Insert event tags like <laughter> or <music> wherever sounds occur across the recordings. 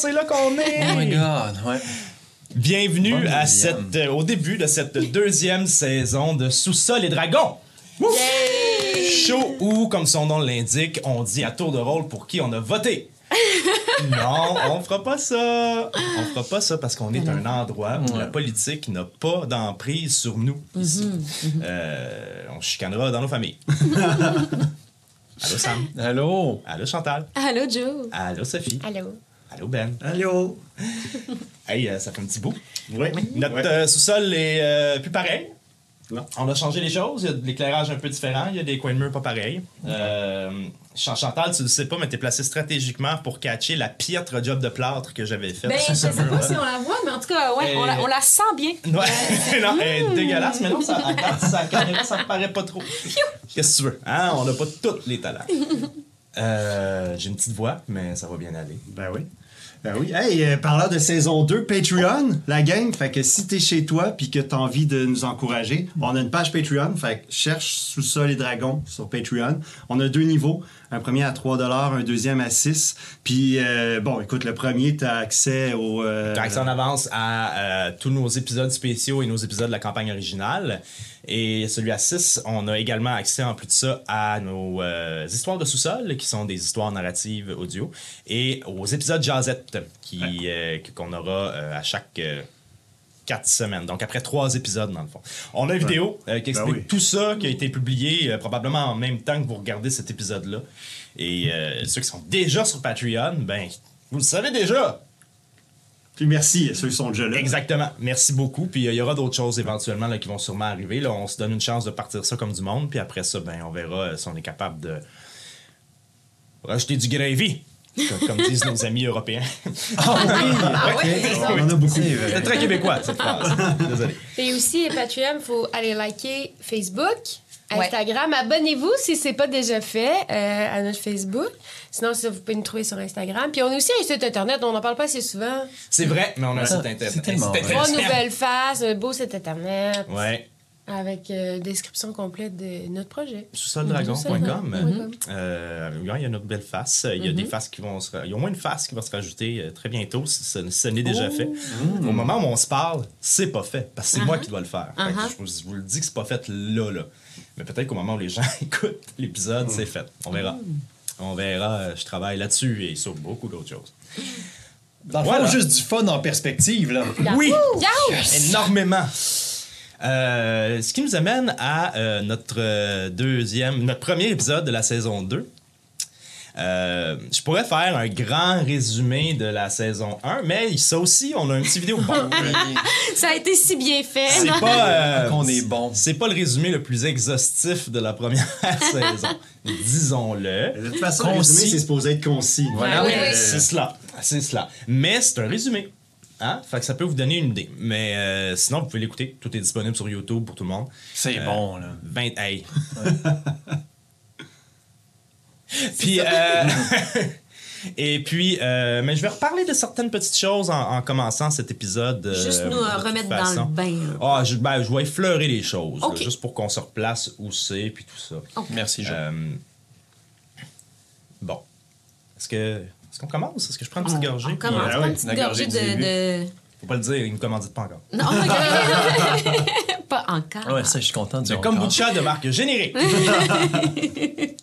c'est là qu'on est. Oh my god, ouais. Bienvenue à cette, euh, au début de cette deuxième saison de Sous-sol et Dragons. Show où, comme son nom l'indique, on dit à tour de rôle pour qui on a voté. <laughs> non, on fera pas ça. On fera pas ça parce qu'on est un endroit où la politique n'a pas d'emprise sur nous. ici. Euh, on chicanera dans nos familles. <laughs> Allô Sam. Allô? Allô Chantal. Allô, Joe. Allô Sophie. Allô. Allô Ben. Allô? <laughs> Hey, euh, ça fait un petit bout. Oui. Notre Ouais. euh, sous-sol est euh, plus pareil. Non. On a changé les choses. Il y a de l'éclairage un peu différent. Il y a des coins de mur pas pareils. Euh, Chan- Chantal, tu le sais pas, mais t'es placé stratégiquement pour catcher la piètre job de plâtre que j'avais faite. Ben, je sais pas si on la voit, mais en tout cas, ouais, on, la, on la sent bien. <laughs> Ouais, <laughs> non, elle est dégueulasse, mais non, ça, ça, caméra, ça me paraît pas trop. Qu'est-ce que tu veux? Hein? On n'a pas tous les talents. Euh, J'ai une petite voix, mais ça va bien aller. Ben oui. Ben oui. Hey, euh, de saison 2, Patreon, la gang. Fait que si t'es chez toi puis que t'as envie de nous encourager, on a une page Patreon. Fait que cherche Sous-sol et Dragons sur Patreon. On a deux niveaux. Un premier à 3 un deuxième à 6. Puis, euh, bon, écoute, le premier, t'as accès au... euh, accès en avance à euh, tous nos épisodes spéciaux et nos épisodes de la campagne originale. Et celui à 6, on a également accès en plus de ça à nos histoires de sous-sol, qui sont des histoires narratives audio, et aux épisodes que- qu'on aura à chaque quatre semaines. Donc après trois épisodes, dans le fond. On a une vidéo euh, qui explique oui. tout ça, qui a été publié euh, probablement en même temps que vous regardez cet épisode-là. Et euh, ceux qui sont déjà sur Patreon, ben, vous le savez déjà! Puis merci à ceux qui sont déjà là. Exactement. Merci beaucoup. Puis il y aura d'autres choses éventuellement là, qui vont sûrement arriver. Là, on se donne une chance de partir ça comme du monde. Puis après ça, ben, on verra si on est capable de rajouter du gravy. Comme, comme disent nos amis européens. Ah oui! <laughs> On en a beaucoup. C'est. C'est très québécois, cette phrase. Désolé. Et aussi, Patreon, il faut aller liker Facebook, Ouais. Instagram. Abonnez-vous si ce n'est pas déjà fait euh, à notre Facebook. Sinon, ça, vous pouvez nous trouver sur Instagram. Puis on a aussi un site Internet, on n'en parle pas assez souvent. C'est vrai, mais on a un site internet. c'est. Trois nouvelles faces, un beau site Internet Ouais. Avec euh, description complète de notre projet. sous-soldragon.com. Mhm. Euh, il y a notre belle face. Il y a des faces qui vont se... Il y a au moins une face qui va se rajouter euh, très bientôt. si Ce, ce n'est déjà fait. Au moment où on se parle, c'est pas fait. Parce que c'est moi qui dois le faire. Fait que Uh-huh. je, vous, le dis que c'est pas fait là, là. Mais peut-être qu'au moment où les <laughs> gens écoutent l'épisode, c'est fait. On verra. On verra. Je travaille là-dessus et sur beaucoup d'autres choses. Dans le Voilà. fond, juste du fun en perspective, là. Oui! Yes! Énormément. Euh, ce qui nous amène à euh, notre euh, deuxième, notre premier épisode de la saison 2. Euh, je pourrais faire un grand résumé de la saison 1, mais ça aussi, on a un petit vidéo. Bon, <laughs> Ça a été si bien fait. c'est pas, euh, Qu'on est bon. C'est pas le résumé le plus exhaustif de la première <laughs> saison, disons-le. De toute façon, Concis. le résumé, c'est supposé être concis. Voilà. Oui, oui. C'est cela. C'est cela. Mais c'est un résumé. Hein? Fait que ça peut vous donner une idée. Mais euh, sinon, vous pouvez l'écouter. Tout est disponible sur YouTube pour tout le monde. C'est Euh, bon, là. 20. Hey. <laughs> puis. euh, <laughs> Et puis, euh, mais je vais reparler de certaines petites choses en, en commençant cet épisode. Juste nous euh, remettre façon. dans le bain. Ah, je, ben, je vais effleurer les choses, là, juste pour qu'on se replace où c'est, puis tout ça. Merci, Jean. Euh, bon. Est-ce que. Est-ce qu'on commence? Est-ce que je prends une petite gorgée? On commence euh, ouais, une petite gorgée de, de... faut pas le dire, il me commandite pas encore. Non, <laughs> pas encore. Ouais, ça, je suis content du encore. kombucha de marque générique. <laughs>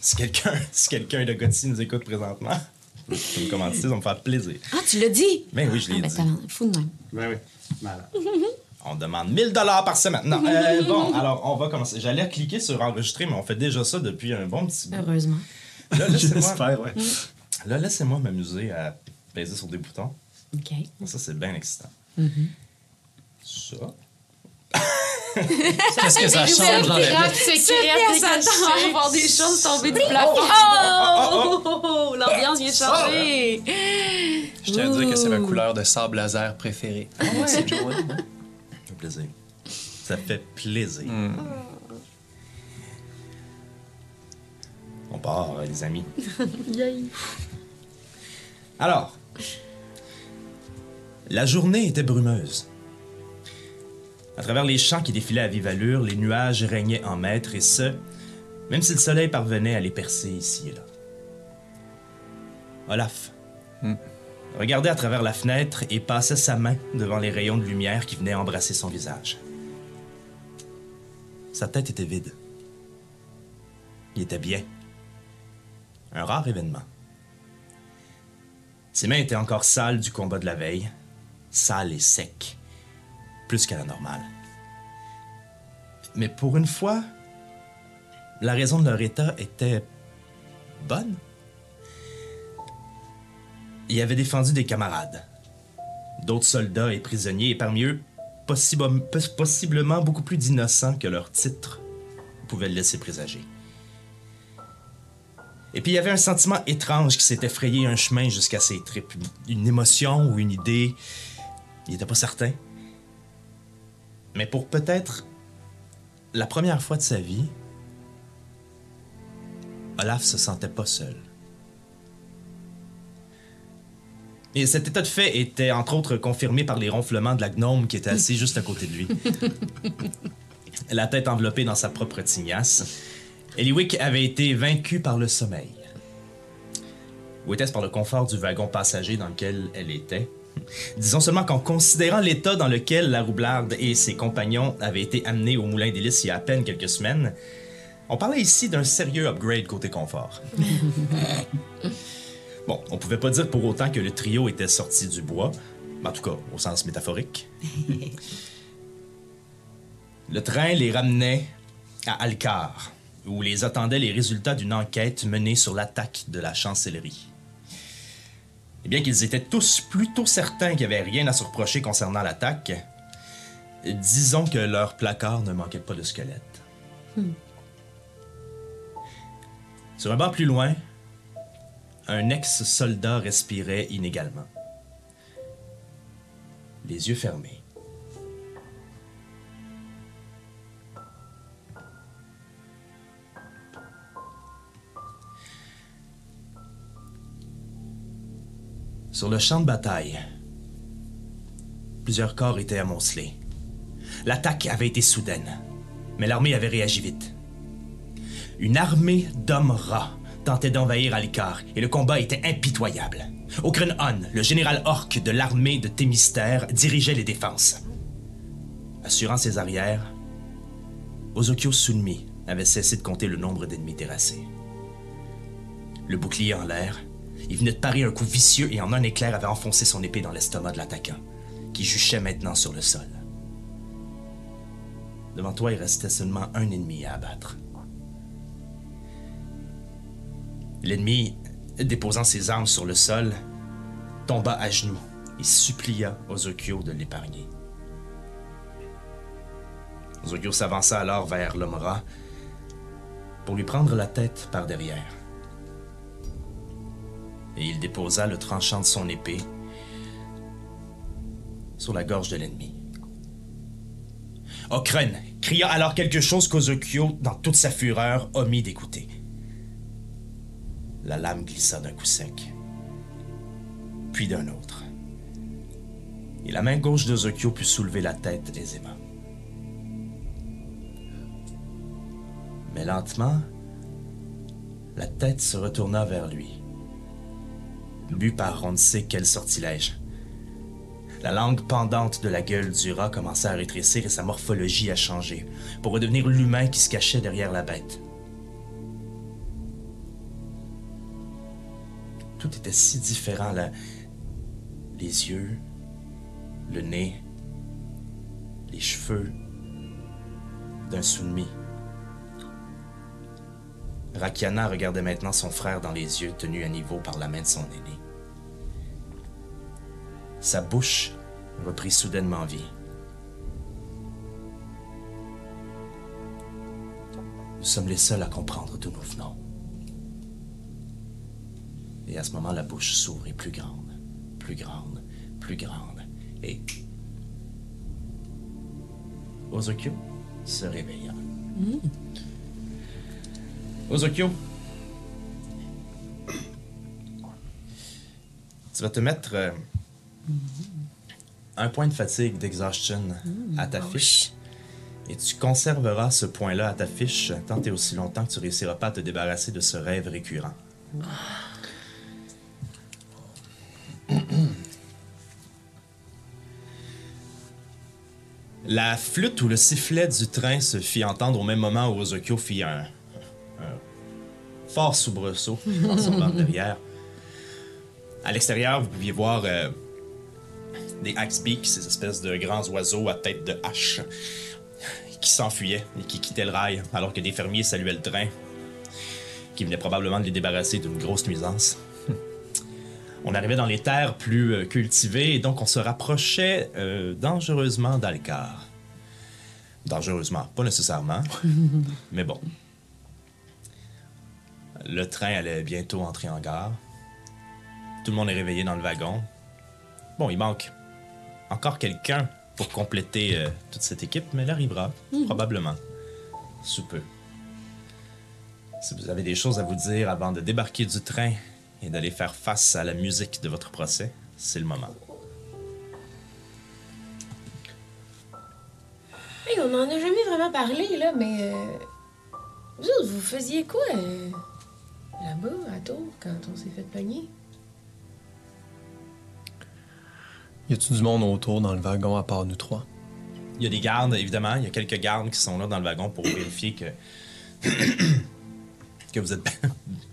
si quelqu'un si quelqu'un de Gotti nous écoute présentement, vous me commanditez, ça va me faire plaisir. Ah, tu l'as dit? Ben oui, je l'ai Ah, ben, dit. talent, fou de même. Ben oui. Malade. <laughs> On demande 1000 dollars par semaine. Non, euh, bon, alors on va commencer. J'allais cliquer sur enregistrer, mais on fait déjà ça depuis un bon petit bout. Heureusement. Là, <laughs> laissez-moi J'espère, ouais. là, laissez-moi m'amuser à peser sur des boutons. OK. Ça, c'est bien excitant. Ça. Qu'est-ce que ça change dans la vie? secrète Ça à voir des choses tomber du plafond. oh, Oh! L'ambiance vient de changer. Je tiens à dire que c'est ma couleur de sable laser préférée. C'est hein? Ça fait plaisir. Ça fait plaisir. Hmm. On part, les amis. <laughs> Alors, la journée était brumeuse. À travers les champs qui défilaient à vive allure, les nuages régnaient en maîtres et ce, même si le soleil parvenait à les percer ici et là. Olaf regardait à travers la fenêtre et passait sa main devant les rayons de lumière qui venaient embrasser son visage. Sa tête était vide. Il était bien. Un rare événement. Ses mains étaient encore sales du combat de la veille, sales et secs, plus qu'à la normale. Mais pour une fois, la raison de leur état était bonne. Il avait défendu des camarades, d'autres soldats et prisonniers, et parmi eux, possible- pos- possiblement beaucoup plus d'innocents que leur titre pouvait le laisser présager. Et puis il y avait un sentiment étrange qui s'était frayé un chemin jusqu'à ses tripes. Une émotion ou une idée. Il n'était pas certain. Mais pour peut-être la première fois de sa vie, Olaf se sentait pas seul. Et cet état de fait était entre autres confirmé par les ronflements de la gnome qui était assis juste à côté de lui. <laughs> la tête enveloppée dans sa propre tignasse. Eliwick avait été vaincu par le sommeil. Ou était-ce par le confort du wagon passager dans lequel elle était? Disons seulement qu'en considérant l'état dans lequel la roublarde et ses compagnons avaient été amenés au moulin d'hélice il y a à peine quelques semaines, on parlait ici d'un sérieux upgrade côté confort. <laughs> bon, on pouvait pas dire pour autant que le trio était sorti du bois, en tout cas au sens métaphorique. <laughs> Le train les ramenait à Alcar, où les attendaient les résultats d'une enquête menée sur l'attaque de la chancellerie. Et bien qu'ils étaient tous plutôt certains qu'il n'y avait rien à se reprocher concernant l'attaque, disons que leur placard ne manquait pas de squelettes. Sur un banc plus loin, un ex-soldat respirait inégalement. Les yeux fermés. Sur le champ de bataille, plusieurs corps étaient amoncelés. L'attaque avait été soudaine, mais l'armée avait réagi vite. Une armée d'hommes rats tentait d'envahir Alikar et le combat était impitoyable. Okren On, le général orc de l'armée de Thémistère, dirigeait les défenses. Assurant ses arrières, Ozokyo Sunmi avait cessé de compter le nombre d'ennemis terrassés. Le bouclier en l'air, il venait de parer un coup vicieux et en un éclair avait enfoncé son épée dans l'estomac de l'attaquant, qui juchait maintenant sur le sol. Devant toi, il restait seulement un ennemi à abattre. L'ennemi, déposant ses armes sur le sol, tomba à genoux et supplia Ozokyo de l'épargner. Ozokyo s'avança alors vers l'homme rat pour lui prendre la tête par derrière. Et il déposa le tranchant de son épée sur la gorge de l'ennemi. Okren cria alors quelque chose qu'Ozokyo, dans toute sa fureur, omit d'écouter. La lame glissa d'un coup sec, puis d'un autre. Et la main gauche d'Ozokyo put soulever la tête aisément. Mais lentement, la tête se retourna vers lui. Bu par on ne sait quel sortilège. La langue pendante de la gueule du rat commença à rétrécir et sa morphologie à changer, pour redevenir l'humain qui se cachait derrière la bête. Tout était si différent, là. Les yeux, le nez, les cheveux d'un Sunmi. Rakiana regardait maintenant son frère dans les yeux, tenu à niveau par la main de son aîné. Sa bouche reprit soudainement vie. Nous sommes les seuls à comprendre d'où nous venons. Et à ce moment, la bouche s'ouvrit plus grande, plus grande, plus grande. Et. Ozokyo se réveilla. Ozokyo. Tu vas te mettre euh, un point de fatigue d'exhaustion à ta fiche. Et tu conserveras ce point-là à ta fiche tant et aussi longtemps que tu réussiras pas à te débarrasser de ce rêve récurrent. La flûte ou le sifflet du train se fit entendre au même moment où Ozokyo fit un, un fort soubresaut dans son banc derrière. À l'extérieur, vous pouviez voir euh, des Axbeaks, ces espèces de grands oiseaux à tête de hache, qui s'enfuyaient et qui quittaient le rail, alors que des fermiers saluaient le train, qui venait probablement de les débarrasser d'une grosse nuisance. <laughs> On arrivait dans les terres plus euh, cultivées et donc on se rapprochait euh, dangereusement d'Alcar. Dangereusement, pas nécessairement, <laughs> mais bon. Le train allait bientôt entrer en gare. Tout le monde est réveillé dans le wagon. Bon, il manque encore quelqu'un pour compléter euh, toute cette équipe, mais elle arrivera, probablement. Sous peu. Si vous avez des choses à vous dire avant de débarquer du train et d'aller faire face à la musique de votre procès, c'est le moment. Hey, on en a jamais vraiment parlé, là, mais. euh, Vous autres, vous faisiez quoi euh, là-bas, à Tours, quand on s'est fait pogner? Y a-tu du monde autour dans le wagon à part nous trois? Il y a des gardes, évidemment. Il y a quelques gardes qui sont là dans le wagon pour vérifier que, <coughs> que, vous êtes,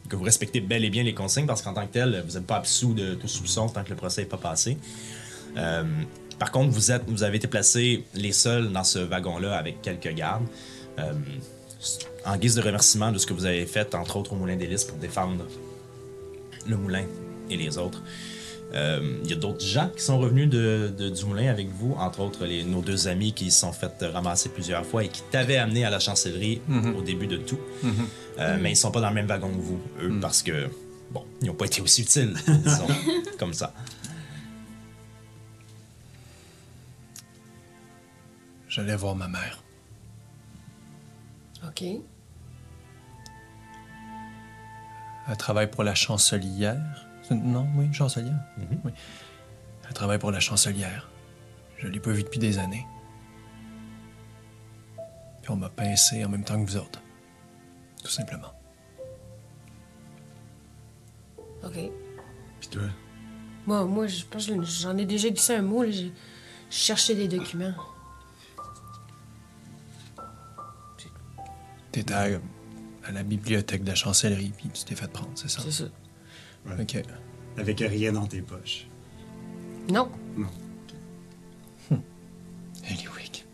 que vous respectez bel et bien les consignes, parce qu'en tant que tel, vous n'êtes pas absous de tout soupçon tant que le procès n'est pas passé. Euh, par contre, vous, êtes, vous avez été placés les seuls dans ce wagon-là avec quelques gardes. Euh, en guise de remerciement de ce que vous avez fait, entre autres au Moulin des Lys, pour défendre le moulin et les autres. Euh, Il y a d'autres gens qui sont revenus de, de- du moulin avec vous, entre autres les, nos deux amis qui se sont fait ramasser plusieurs fois et qui t'avaient amené à la chancellerie au début de tout. Euh, Mais ils sont pas dans le même wagon que vous, eux, parce que, bon, ils n'ont pas été aussi utiles, <laughs> disons, <laughs> comme ça. J'allais voir ma mère. OK. Elle travaille pour la chancelière. Non, oui, chancelière. Oui. Elle travaille pour la chancelière. Je l'ai pas vue depuis des années. Puis on m'a pincé en même temps que vous autres. Tout simplement. OK. Puis toi? Moi, moi je pense que j'en ai déjà glissé un mot, là. Je je cherchais des documents. T'étais à, à la bibliothèque de la chancellerie, puis tu t'es fait prendre, c'est ça? C'est ça. OK. Avec rien dans tes poches. Non. Eliwick.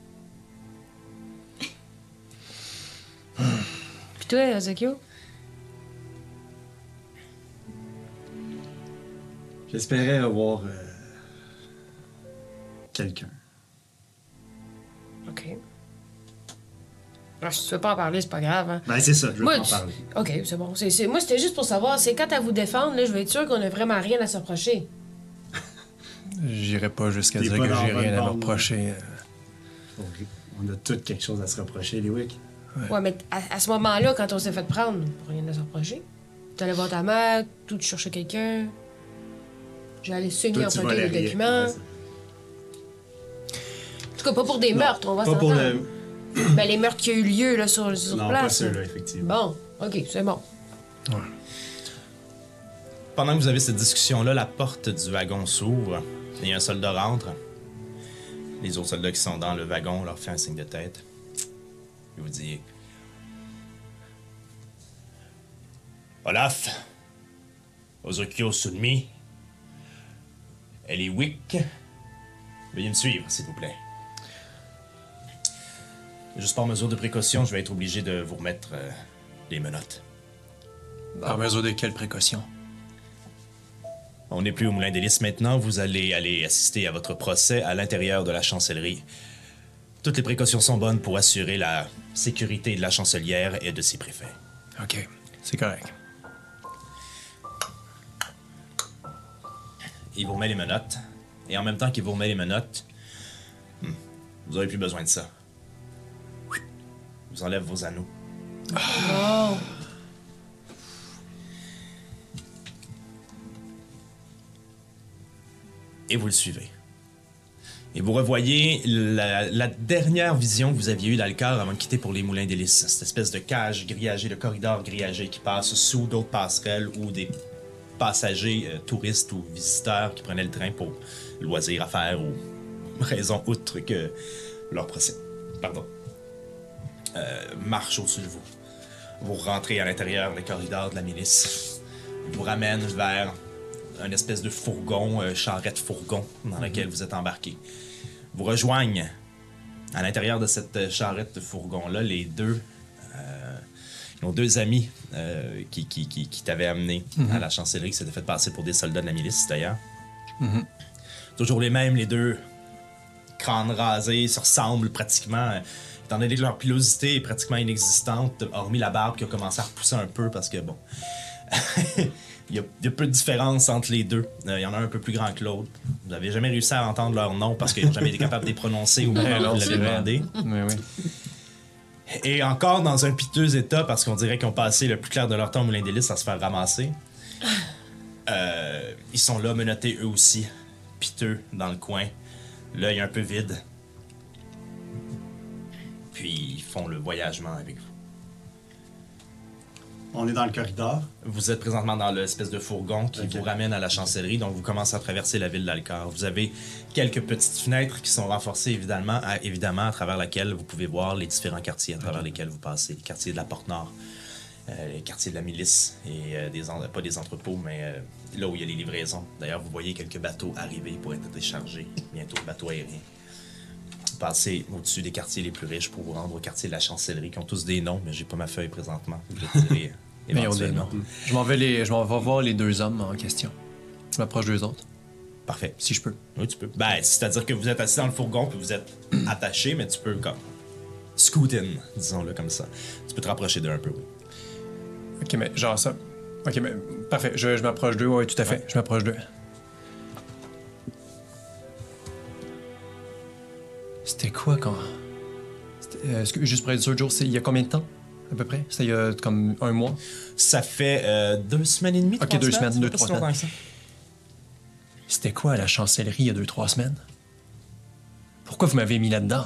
Puis toi? J'espérais avoir euh, quelqu'un. Ah, si tu veux pas en parler, c'est pas grave, hein. Ben, c'est ça, je veux Moi, pas en parler. OK, c'est bon. C'est, c'est- Moi, c'était juste pour savoir, c'est quand à vous défendre, là, je veux être sûr qu'on a vraiment rien à se reprocher. <laughs> J'irai pas jusqu'à T'es dire pas que j'ai rien à me reprocher. On a tous quelque chose à se reprocher, Lewick. Ouais, mais à, à ce moment-là, quand on s'est fait prendre, rien à se reprocher. T'allais voir ta mère, tout, tu cherchais quelqu'un. J'allais signer Toi, en photo rien. documents. Ouais, En tout cas, pas pour des meurtres, on va Pas s'entendre. pour le. Ben, les meurtres qui ont eu lieu là, sur, sur Non, place. pas là. ceux-là, effectivement. Bon, OK, c'est bon. Pendant que vous avez cette discussion-là, la porte du wagon s'ouvre et un soldat rentre. Les autres soldats qui sont dans le wagon leur fait un signe de tête. Il vous dit Olaf, Ozokyo Sunmi, Eliwick, veuillez me suivre, s'il vous plaît. Juste par mesure de précaution, je vais être obligé de vous remettre euh, les menottes. Par mesure de quelles précautions? On n'est plus au Moulin des Lys maintenant. Vous allez aller assister à votre procès à l'intérieur de la chancellerie. Toutes les précautions sont bonnes pour assurer la sécurité de la chancelière et de ses préfets. OK, c'est correct. Il vous remet les menottes. Et en même temps qu'il vous remet les menottes, hmm, vous n'aurez plus besoin de ça. Vous enlève vos anneaux. Et vous le suivez. Et vous revoyez la, dernière vision que vous aviez eue d'Alcar avant de quitter pour les moulins d'hélice. Cette espèce de cage grillagée, de corridor grillagé qui passe sous d'autres passerelles ou des passagers euh, touristes ou visiteurs qui prenaient le train pour loisirs, affaires ou raison outre que leur procès. Pardon. Euh, marche au-dessus de vous. Vous rentrez à l'intérieur des corridors de la milice. Vous ramène vers un espèce de fourgon, euh, charrette fourgon dans lequel vous êtes embarqué. Vous rejoignent à l'intérieur de cette euh, charrette fourgon-là les deux. euh, nos deux amis euh, qui, qui, qui, qui t'avaient amené à la chancellerie, qui s'étaient fait passer pour des soldats de la milice d'ailleurs. Toujours les mêmes, les deux crânes rasés, se ressemblent pratiquement. Étant donné que leur pilosité est pratiquement inexistante, hormis la barbe qui a commencé à repousser un peu parce que bon. <laughs> il, y a, il y a peu de différence entre les deux. Euh, il y en a un un peu plus grand que l'autre. Vous n'avez jamais réussi à entendre leur nom parce qu'ils n'ont jamais été capables de les prononcer l'avez <laughs> vrai. demandé. Oui, oui. Et encore dans un piteux état parce qu'on dirait qu'ils ont passé le plus clair de leur temps au moulin d'hélice à se faire ramasser. Euh, ils sont là, menottés eux aussi, piteux dans le coin, l'œil un peu vide. Puis ils font le voyagement avec vous. On est dans le corridor. Vous êtes présentement dans l'espèce de fourgon qui vous ramène à la chancellerie, donc vous commencez à traverser la ville d'Alcar. Vous avez quelques petites fenêtres qui sont renforcées évidemment à, évidemment à travers lesquelles vous pouvez voir les différents quartiers à travers lesquels vous passez. Les quartiers de la Porte-Nord, euh, les quartiers de la milice et euh, des pas des entrepôts, mais euh, là où il y a les livraisons. D'ailleurs, vous voyez quelques bateaux arriver pour être déchargés, bientôt bateaux aériens. Vous passez au-dessus des quartiers les plus riches pour vous rendre au quartier de la chancellerie, qui ont tous des noms, mais j'ai pas ma feuille présentement. Je <laughs> éventuellement. Je m'en vais, les, je m'en vais voir les deux hommes en question. Je m'approche d'eux autres, Parfait. si je peux. Oui, tu peux. Ben, c'est-à-dire que vous êtes assis dans le fourgon puis vous êtes <clears throat> attaché, mais tu peux comme scoot in, disons-le comme ça. Tu peux te rapprocher d'eux un peu, oui. Ok, mais genre ça. Ok, mais parfait. Je, je m'approche d'eux, oui, tout à fait. Je m'approche d'eux. C'était quoi quand. Euh, que- juste pour être sûr, Joe, c'est il y a combien de temps à peu près? C'était il y a comme un mois? Ça fait euh, deux semaines et demie, Ok, deux semaines, deux, trois ça. C'était quoi à la chancellerie il y a deux, trois semaines? Pourquoi vous m'avez mis là-dedans?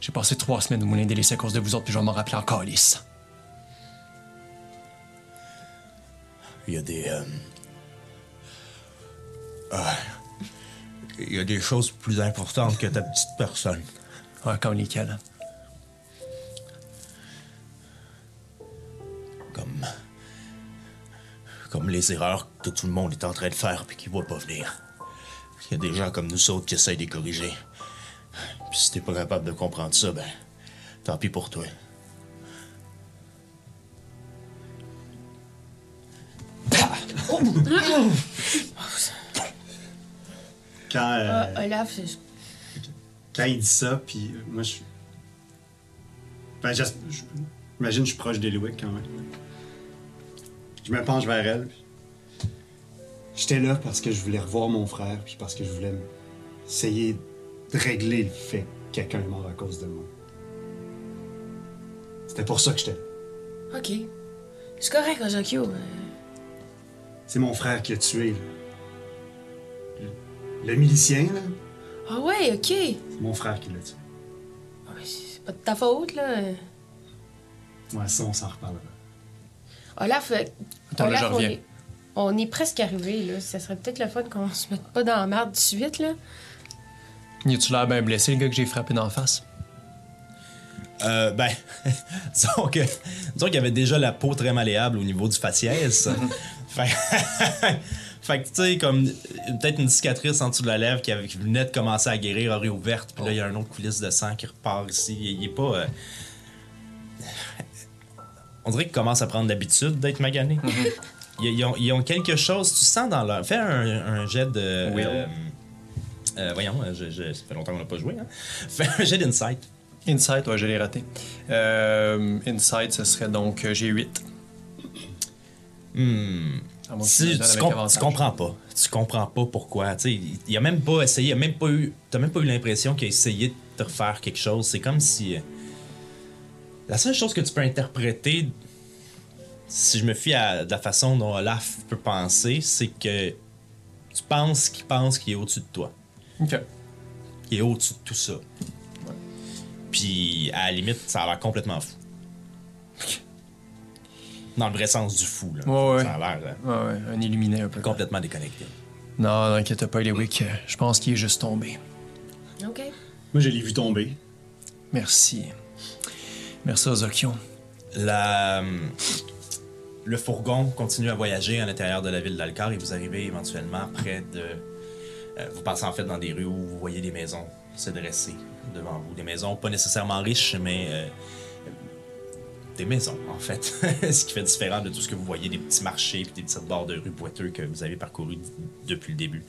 J'ai passé trois semaines au moulin des laissés à cause de vous autres, puis je vais m'en rappeler encore, lisse. Il y a des. euh, ah, il y a des choses plus importantes que ta petite personne. Ouais, comme lesquels Comme. Comme les erreurs que tout le monde est en train de faire puis qui voient pas venir. Il y a des gens comme nous autres qui essayent de les corriger. Puis si t'es pas capable de comprendre ça, ben. Tant pis pour toi. Quand, euh, Ah, Olaf, c'est- quand il dit ça, puis euh, moi, je. Ben, j'as- je- j'imagine que je suis proche d'Eliwick quand même. Je me penche vers elle. puis J'étais là parce que je voulais revoir mon frère, puis parce que je voulais essayer de régler le fait que quelqu'un est mort à cause de moi. C'était pour ça que j'étais là. Ok. C'est correct, Ozokyo. euh, C'est mon frère qui a tué, là. Le, milicien, là, Ah ouais, ok. c'est mon frère qui l'a tué. Ah, C'est pas de ta faute, là. Ouais, ça, on s'en reparlera. Olaf, euh, Attends, là, Olaf, je on reviens. est, on est presque arrivé, là. Ça serait peut-être le fun qu'on se mette pas dans la merde tout de suite, là. Y a-tu l'air bien blessé, le gars que j'ai frappé d'en face? Euh, ben, <laughs> disons que, disons qu'il y avait déjà la peau très malléable au niveau du faciès. <laughs> fait, fait que, tu sais, comme peut-être une cicatrice en dessous de la lèvre qui, avait, qui venait de commencer à guérir, a réouverte, puis là, il y a un autre coulisse de sang qui repart ici. Il, il est pas. euh, On dirait qu'il commence à prendre l'habitude d'être magané. ils, ils ont, ils ont quelque chose, tu sens dans leur. Fais un, un jet de. Will. euh, euh, voyons, je- je- ça fait longtemps qu'on n'a pas joué. Hein? Fais un jet d'insight. Insight, ouais, je l'ai raté. Euh, Insight, ce serait donc. euh, j'ai 8. Hmm. Si, tu com- avantage. tu comprends pas. Tu comprends pas pourquoi. Tu sais, il, il a même pas essayé, il a même pas eu. T'as même pas eu l'impression qu'il a essayé de te refaire quelque chose. C'est comme si. euh, La seule chose que tu peux interpréter, si je me fie à la façon dont Olaf peut penser, c'est que tu penses qu'il pense qu'il est au-dessus de toi. Ok. qui est au-dessus de tout ça. Puis, à la limite, ça a l'air complètement fou. Dans le vrai sens du fou, là. Ouais, ouais. Ça a l'air euh, Ouais, ouais, un illuminé un peu. complètement déconnecté. Non, n'inquiète pas, Eliwick. Je pense qu'il est juste tombé. OK. Moi, je l'ai vu tomber. Merci. Merci aux Okion. La, euh, le fourgon continue à voyager à l'intérieur de la ville d'Alcar et vous arrivez éventuellement près de. euh, vous passez en fait dans des rues où vous voyez des maisons se dresser devant vous. Des maisons pas nécessairement riches, mais euh, des maisons en fait. <laughs> Ce qui fait différent de tout ce que vous voyez, des petits marchés et des petites bords de rue boiteux que vous avez parcouru depuis le début.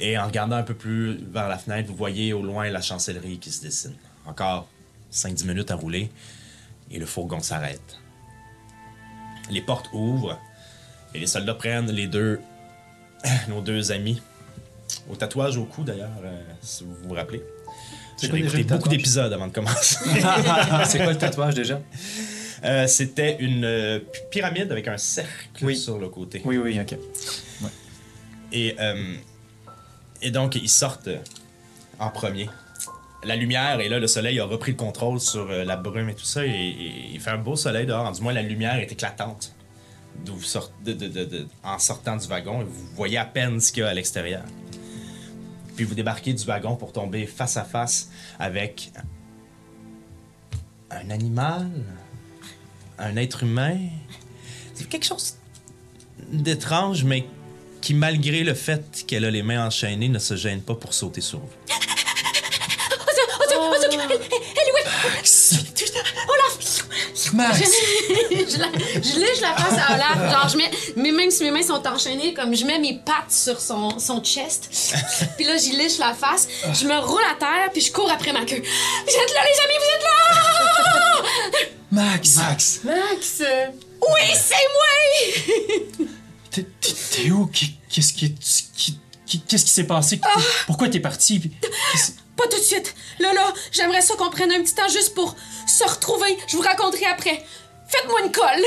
Et en regardant un peu plus vers la fenêtre, vous voyez au loin la chancellerie qui se dessine. Encore 5-10 minutes à rouler et le fourgon s'arrête. Les portes ouvrent et les soldats prennent les deux, <laughs> nos deux amis, au tatouage au cou d'ailleurs, euh, si vous vous rappelez. J'ai écouté beaucoup d'épisodes avant de commencer. <laughs> C'est quoi le tatouage déjà? Euh, C'était une euh, pyramide avec un cercle Oui. sur le côté. Oui, oui, ok. Et, euh, et donc, ils sortent en premier. La lumière, et là, le soleil a repris le contrôle sur la brume et tout ça, et, et il fait un beau soleil dehors. Du moins, la lumière est éclatante d'où vous sortez, de- de- de- de- en sortant du wagon, vous voyez à peine ce qu'il y a à l'extérieur. Puis vous débarquez du wagon pour tomber face à face avec un animal, un être humain. C'est quelque chose d'étrange, mais qui, malgré le fait qu'elle a les mains enchaînées, ne se gêne pas pour sauter sur vous. Max! je, la, je liche la face à Olaf. Genre, je mets, mais même si mes mains sont enchaînées, comme je mets mes pattes sur son, son chest. Puis là, j'y liche la face. Je me roule à terre, puis je cours après ma queue. Vous êtes là, les amis, vous êtes là! Max! Max! Max! Oui, c'est moi! T'es- où? Qu'est- Qu'est-ce qui, qui- qui- qu'est-ce qui s'est passé? Pourquoi t'es parti? Pas tout de suite. Là, là, j'aimerais ça qu'on prenne un petit temps juste pour se retrouver. Je vous raconterai après. Faites-moi une colle.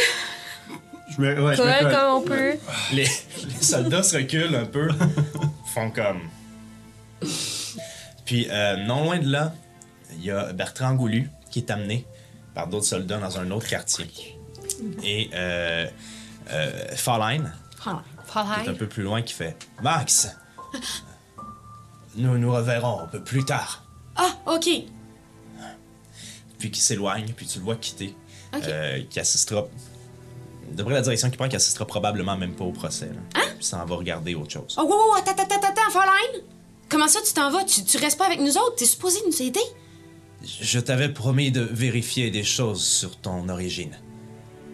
Je me, ouais, je me Colle comme on peut. Les, les soldats se reculent un peu, font comme. Puis, euh, non loin de là, il y a Bertrand Goulu qui est amené par d'autres soldats dans un autre quartier. Et euh, euh, qui est un peu plus loin, qui fait Max, <laughs> nous nous reverrons un peu plus tard. Ah, ok. Puis qui s'éloigne, puis tu le vois quitter. Ok. Euh, qui assistera. D'après la direction qu'il prend, qui assistera probablement même pas au procès. Là. Hein? Puis s'en va regarder autre chose. Oh, wow, wow, attends, attends, attends, attends. Comment ça, tu t'en vas? Tu, tu restes pas avec nous autres? T'es supposé nous aider? Je t'avais promis de vérifier des choses sur ton origine.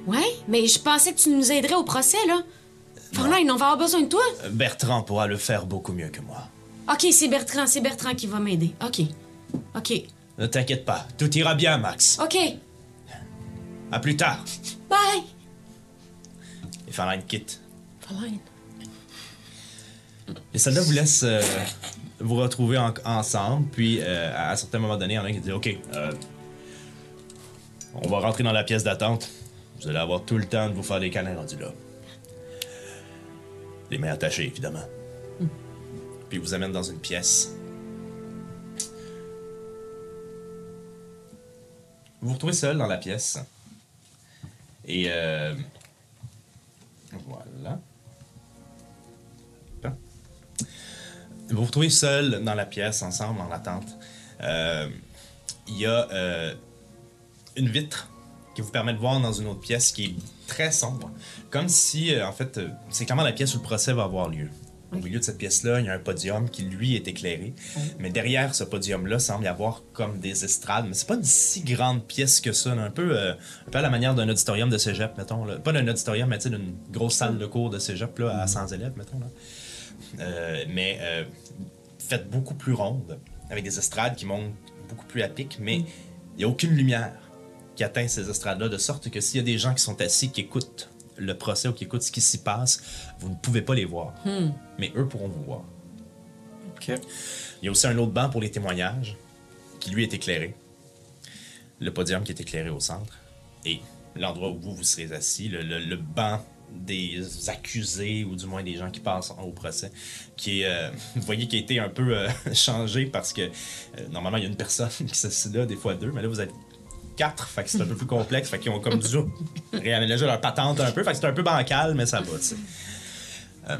Ouais, mais je pensais que tu nous aiderais au procès, là. Farline, on va avoir besoin de toi. Bertrand pourra le faire beaucoup mieux que moi. Ok, c'est Bertrand, c'est Bertrand qui va m'aider. Ok. Ok. Ne t'inquiète pas, tout ira bien, Max. Ok. À plus tard. Bye. Et Farline quitte. Farline. Les soldats vous laissent euh, vous retrouver en- ensemble, puis euh, à un certain moment donné, il y en a un qui dit Ok, euh, on va rentrer dans la pièce d'attente. Vous allez avoir tout le temps de vous faire des câlins rendus là. Les mains attachées, évidemment. Puis il vous amène dans une pièce. Vous vous retrouvez seul dans la pièce. Et euh, voilà. Vous vous retrouvez seul dans la pièce, ensemble, en attente. Euh, Il y a euh, une vitre qui vous permet de voir dans une autre pièce qui est très sombre. Comme si, euh, en fait, euh, c'est clairement la pièce où le procès va avoir lieu. Au milieu de cette pièce-là, il y a un podium qui, lui, est éclairé. Mais derrière ce podium-là, semble y avoir comme des estrades. Mais c'est pas une si grande pièce que ça. là. Un, peu, euh, un peu à la manière d'un auditorium de cégep, mettons. là. Pas d'un auditorium, mais d'une grosse salle de cours de cégep là, à 100 élèves, mettons. Là. Mais faite beaucoup plus ronde, avec des estrades qui montent beaucoup plus à pic, mais il n'y a aucune lumière qui atteint ces estrades-là, de sorte que s'il y a des gens qui sont assis, qui écoutent le procès ou qui écoutent ce qui s'y passe, vous ne pouvez pas les voir. Hmm. Mais eux pourront vous voir. Il y a aussi un autre banc pour les témoignages, qui lui est éclairé. Le podium qui est éclairé au centre. Et l'endroit où vous, vous serez assis, le, banc des accusés ou du moins des gens qui passent au procès, qui est, euh, <laughs> vous voyez, qui a été un peu euh, <laughs> changé parce que euh, normalement il y a une personne <laughs> qui s'assied là, des fois deux, mais là vous avez fait que c'est un peu plus complexe, fait qu'ils ont comme dû réaménager leur patente un peu, fait que c'est un peu bancal, mais ça va, tu sais. Euh,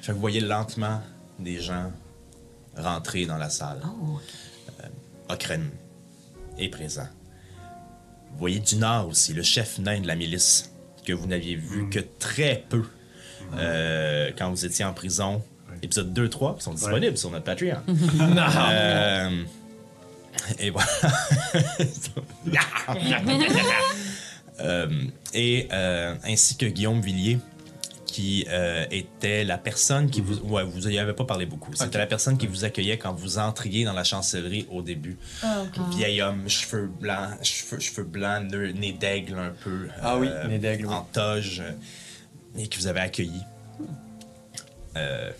fait que vous voyez lentement des gens rentrer dans la salle. Oh, okay. Euh, Okren est présent. Vous voyez Dinar aussi, le chef nain de la milice, que vous n'aviez vu mm-hmm. que très peu euh, quand vous étiez en prison. Épisode 2-3 qui sont disponibles sur notre Patreon. <laughs> et voilà. <laughs> Euh, et euh, ainsi que Guillaume Villiers, qui euh, était la personne qui vous. Ouais, vous n'y avez pas parlé beaucoup. C'était la personne qui vous accueillait quand vous entriez dans la chancellerie au début. Ah. Vieil homme, cheveux blancs, cheveux, cheveux blancs, nez, nez d'aigle un peu. Ah oui, nez d'aigle, oui. En toge. et qui vous avait accueilli. Euh,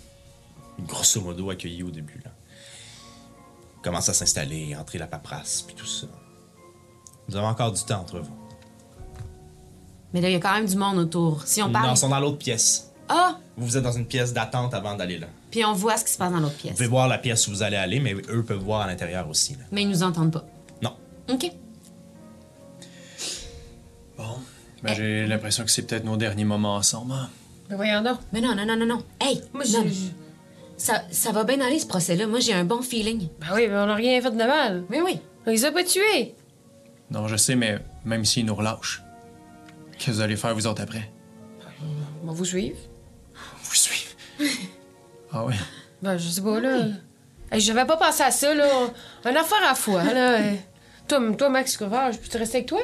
grosso modo, accueilli au début. Là. Commence à s'installer, entrer la paperasse, puis tout ça. Vous avez encore du temps entre vous. Mais là, il y a quand même du monde autour. Si on Non, parle. ils sont dans l'autre pièce. Ah! Vous êtes dans une pièce d'attente avant d'aller là. Puis on voit ce qui se passe dans l'autre Vous pièce. pouvez voir la pièce où vous allez aller, mais eux peuvent voir à l'intérieur aussi. là. Mais ils nous entendent pas. Non. OK. Bon, ben, j'ai l'impression que c'est peut-être nos derniers moments ensemble. hein. Mais voyons donc. Mais non, non, non, non, non. Hey! Moi, non. je. Ça, ça va bien aller, ce procès-là. Moi, j'ai un bon feeling. Ben oui, mais on n'a rien fait de mal. Mais oui. On les a pas tués. Non, je sais, mais même s'ils nous relâchent, qu'est-ce que vous allez faire vous autres après? On va vous suivre. Vous suivre? ah ouais. Ben, je sais pas, là. Hey, J'avais pas pensé à ça, là. Un affaire à la fois, là. Toi, toi Max Scovard, je peux te rester avec toi?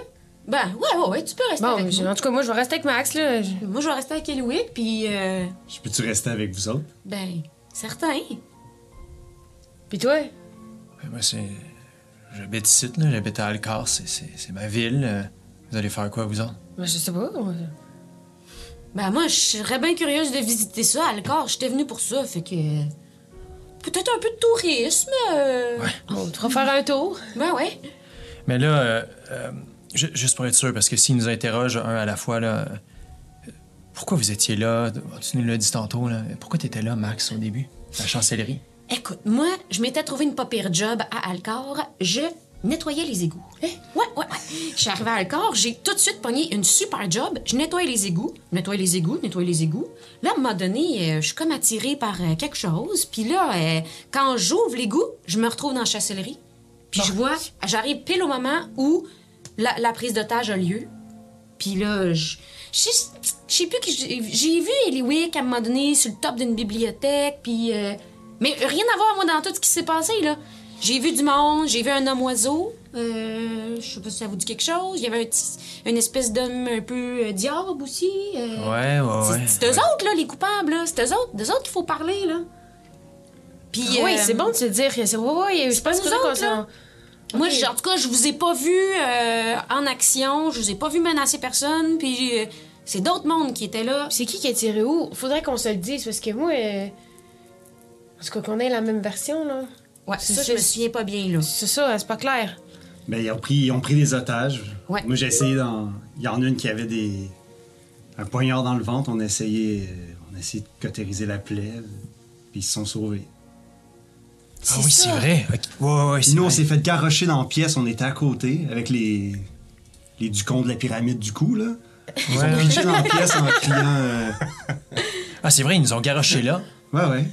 Ben, ouais, ouais, ouais, tu peux rester Bon, avec moi. en tout cas, moi, je vais rester avec Max, là. Moi, je vais rester avec Eloïc, puis, euh, Je peux-tu rester avec vous autres? ben, certain. Puis toi? Ben, moi, c'est. J'habite ici, là. J'habite à Alcar. C'est- C'est c'est ma ville. euh, Vous allez faire quoi, vous autres? Ben, je sais pas. moi. Ben, moi, je serais bien curieuse de visiter ça. Alcor, j'étais venue pour ça, fait que. Peut-être un peu de tourisme. euh, Bon, tu vas faire un tour. Ben, ouais. Mais là, euh, euh, ju- juste pour être sûr, parce que s'ils nous interrogent un à la fois, là. Pourquoi vous étiez là? Tu nous l'as dit tantôt, là. Pourquoi t'étais là, Max, au début? La chancellerie? Écoute, moi, je m'étais trouvé une pas pire job à Alcor. Je nettoyais les égouts. Ouais, ouais, ouais. Je suis arrivée à Alcor, j'ai tout de suite pogné une super job. Je nettoyais les égouts, nettoyais les égouts, nettoyais les égouts. Là, à un moment donné, euh, je suis comme attirée par euh, quelque chose. Puis là, euh, quand j'ouvre l'égout, je me retrouve dans la chancellerie. Puis je vois, j'arrive pile au moment où la, la prise d'otage a lieu. Puis là, je je je sais plus que j'ai vu Eliwick à un moment donné sur le top d'une bibliothèque, puis euh, mais rien à voir moi dans tout ce qui s'est passé là. J'ai vu du monde, j'ai vu un homme oiseau. Euh, je sais pas si ça vous dit quelque chose. Il y avait un petit- une espèce d'homme un peu euh, diable aussi. euh. Ouais, ouais, C'est- ouais. C'est eux autres là, les coupables là. C'est eux autres, d'eux autres qu'il faut parler là. Puis oui, euh, c'est bon de se dire que c'est. Ouais, ouais, je pas pense nous que autres, qu'on s'en- Moi, en tout cas, je vous ai pas vu euh, en action, je vous ai pas vu menacer personne, puis euh, c'est d'autres mondes qui étaient là. C'est qui qui a tiré où? Faudrait qu'on se le dise, parce que moi. euh, En tout cas, qu'on ait la même version, là. Ouais, C'est- ça, je me souviens pas bien, là. C'est ça, c'est pas clair. Ben, ils ont pris, ils ont pris des otages. Ouais. Moi, j'ai essayé d'en. Il y en a une qui avait des. Un poignard dans le ventre. On a essayé, euh, on a essayé de cautériser la plaie. Puis ils se sont sauvés. Ah oui, c'est vrai. Ok. Ouais, ouais, Nous, on s'est fait garrocher dans la pièce. On était à côté avec les. Les ducons de la pyramide du cou, là. Ils ont Ouais. pitché dans la pièce en criant. euh, Ah, c'est vrai, ils nous ont garoché là. Ouais, ouais.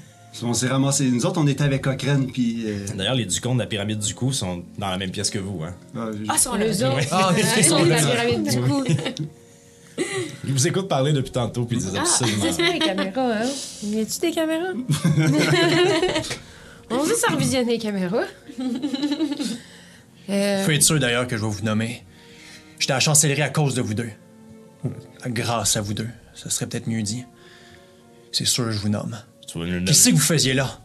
On s'est ramassés. Nous autres, on était avec Cochrane, puis. euh, D'ailleurs, les ducons de la pyramide du cou sont dans la même pièce que vous. Hein. ouais, Ah, sont Les autres. Ah, ok, ils sont de la pyramide du coup. Ils vous écoutent parler depuis tantôt, puis ils disent absolument. C'est les caméras, hein? Y a-tu des caméras? <laughs> On va juste revisionner les caméras. Euh, Faut être sûr d'ailleurs que je vais vous nommer. J'étais à la chancellerie à cause de vous deux. Grâce à vous deux. Ça serait peut-être mieux dit. C'est sûr, je vous nomme. Tu vas nous le Qu'est-ce que vous faisiez là?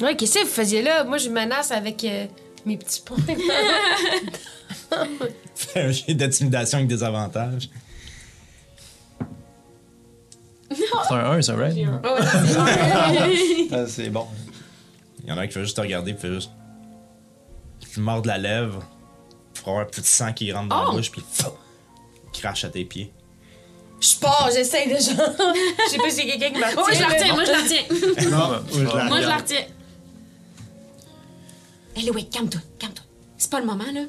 Ouais, qu'est-ce que vous faisiez là? Moi, je menace avec euh, mes petits points. Fais un jet d'intimidation avec des avantages. C'est un 1, ça, right? Oh, Ah, c'est bon. Il y en a un qui fait juste te regarder, puis fait juste. Tu mords de la lèvre, pour avoir un peu de sang qui rentre dans Oh! la bouche, puis crache à tes pieds. Je pars, j'essaie de genre. <laughs> Je sais pas si c'est quelqu'un qui m'a Oh, je la retiens, moi je la retiens. Non, moi, je la Moi je la regarde. retiens. Hé, Louis, calme-toi, calme-toi. C'est pas le moment, là.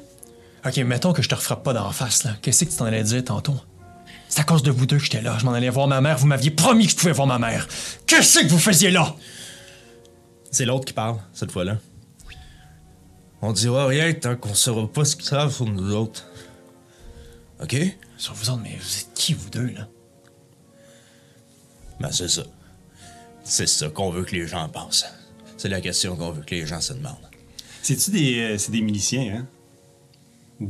Ok, mettons que je te refrappe pas d'en face, là. Qu'est-ce que tu t'en allais dire tantôt? C'est à cause de vous deux que j'étais là. Je m'en allais voir ma mère. Vous m'aviez promis que je pouvais voir ma mère. Qu'est-ce que vous faisiez là? C'est l'autre qui parle, cette fois-là. On dira rien tant qu'on saura pas ce qu'ils savent sur nous autres. OK? Sur vous autres, mais vous êtes qui, vous deux, là? Ben, c'est ça. C'est ça qu'on veut que les gens pensent. C'est la question qu'on veut que les gens se demandent. C'est-tu des, euh, c'est des miliciens, hein? Ou-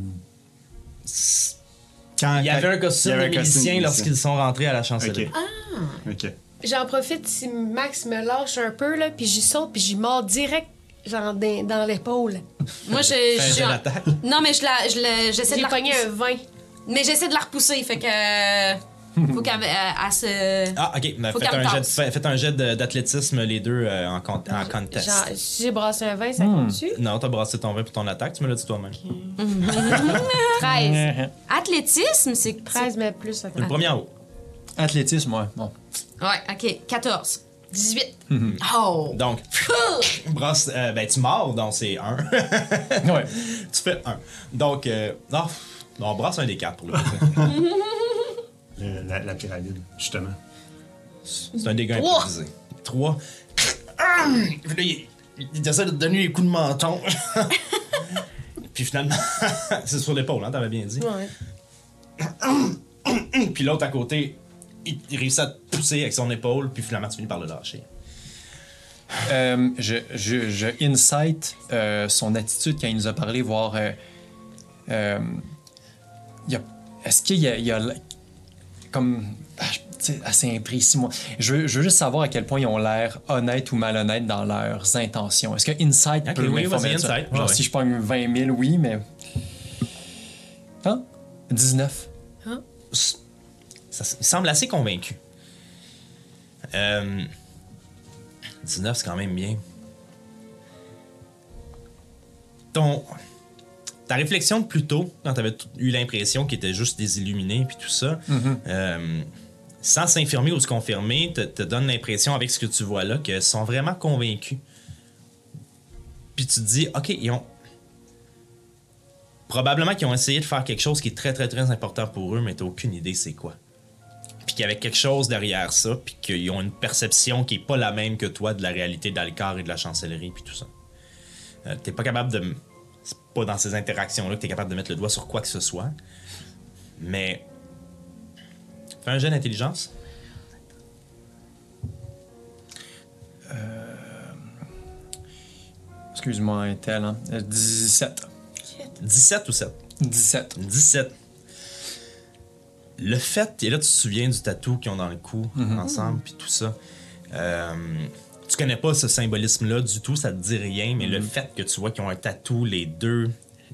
Quand- Il y avait un costume il y avait de un costume miliciens lorsqu'ils sont rentrés à la chancellerie. Ok. Ok. J'en profite si Max me lâche un peu, là, puis j'y saute, puis j'y mords direct, genre, dans, dans l'épaule. Moi, je. Non, mais je la, je la- j'essaie de J'ai la pogné repousser. un 20. Mais j'essaie de la repousser, fait que. euh, Faut qu'elle elle- elle se. Ah, ok. Ben, Faut faites, un jet de, tasse. fait- faites un jet de- d'athlétisme, les deux, euh, en, con- en contest. J'ai brassé un 20, ça Hmm. compte dessus? Non, t'as brassé ton 20 pour ton attaque, tu me l'as dit toi-même. 13. <laughs> <laughs> Athlétisme, c'est. 13, mais plus, ça Le premier en haut. Athlétisme, ouais. Bon. Ouais, ok. 14. 18. <laughs> Oh! Donc, brasse, euh, ben, tu mords, donc c'est 1. Ouais. tu fais 1. Donc, euh, non, non, on brasse un des 4 pour <laughs> le la, la pyramide, justement. C'est un dégât Trois. improvisé. 3. il, il essaie de te donner les coups de menton. <laughs> Puis finalement, <laughs> c'est sur l'épaule, hein, t'avais bien dit. Ouais. <coughs> Puis l'autre à côté, il, il réussit à te pousser avec son épaule, puis finalement tu finis par le lâcher. Euh, je, je, je insight euh, son attitude quand il nous a parlé, voir. euh, euh, Est-ce qu'il y a, il y a l- comme. ah, assez imprécis, moi. Je veux, je veux juste savoir à quel point ils ont l'air honnêtes ou malhonnêtes dans leurs intentions. Est-ce que Insight Ok, peut oui, m'informer ça? Genre, ouais, si je pogne 20 000, oui, mais. Hein? 19. Ça, il semble assez convaincu. Euh, 19, c'est quand même bien. Ton, ta réflexion de plus tôt, quand tu avais eu l'impression qu'il était juste désilluminé puis tout ça, euh, sans s'infirmer ou se confirmer, te, te donne l'impression avec ce que tu vois là qu'ils sont vraiment convaincus. Puis tu te dis, OK, ils ont. Probablement qu'ils ont essayé de faire quelque chose qui est très, très, très important pour eux, mais t'as aucune idée c'est quoi. Puis qu'il y avait quelque chose derrière ça, puis qu'ils ont une perception qui est pas la même que toi de la réalité d'Alcar et de la chancellerie, puis tout ça. Euh, t'es pas capable de. Pas dans ces interactions-là que t'es capable de mettre le doigt sur quoi que ce soit. Mais. Fais un jeu d'intelligence. Excuse-moi, un tel, hein? Euh, 17. 17 ou 7 17. 17. Le fait, et là tu te souviens du tatou qu'ils ont dans le cou ensemble, puis tout ça. Euh, tu connais pas ce symbolisme-là du tout, ça te dit rien, mais le fait que tu vois qu'ils ont un tatou, les deux,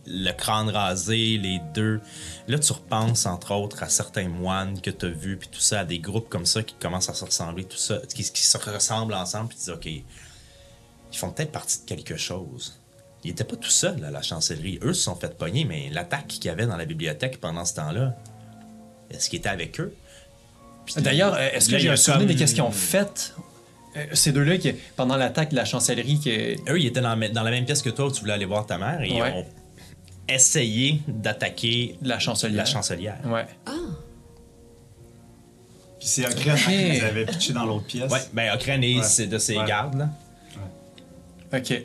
le crâne rasé, les deux. Là, tu repenses, entre autres, à certains moines que tu as vus, puis tout ça, à des groupes comme ça qui commencent à se ressembler, tout ça, qui, qui se ressemblent ensemble, puis tu dis, OK, ils font peut-être partie de quelque chose. Ils étaient pas tout seuls à la chancellerie. Eux se sont fait pogner, mais l'attaque qu'il y avait dans la bibliothèque pendant ce temps-là, est-ce qu'il était avec eux? D'ailleurs, est-ce que j'ai un souvenir de comme- qu'est-ce qu'ils ont fait? Euh, ces deux-là, qui, pendant l'attaque de la chancellerie, que... Eux, ils étaient dans, la- dans la même pièce que toi où tu voulais aller voir ta mère et ils Ouais. ont essayé d'attaquer la chancelière. la chancelière. Ouais. Puis c'est Ocran qui nous avait pitché dans l'autre pièce. Ouais, ben Okren est Ouais. c'est de ses Ouais. gardes, là. OK.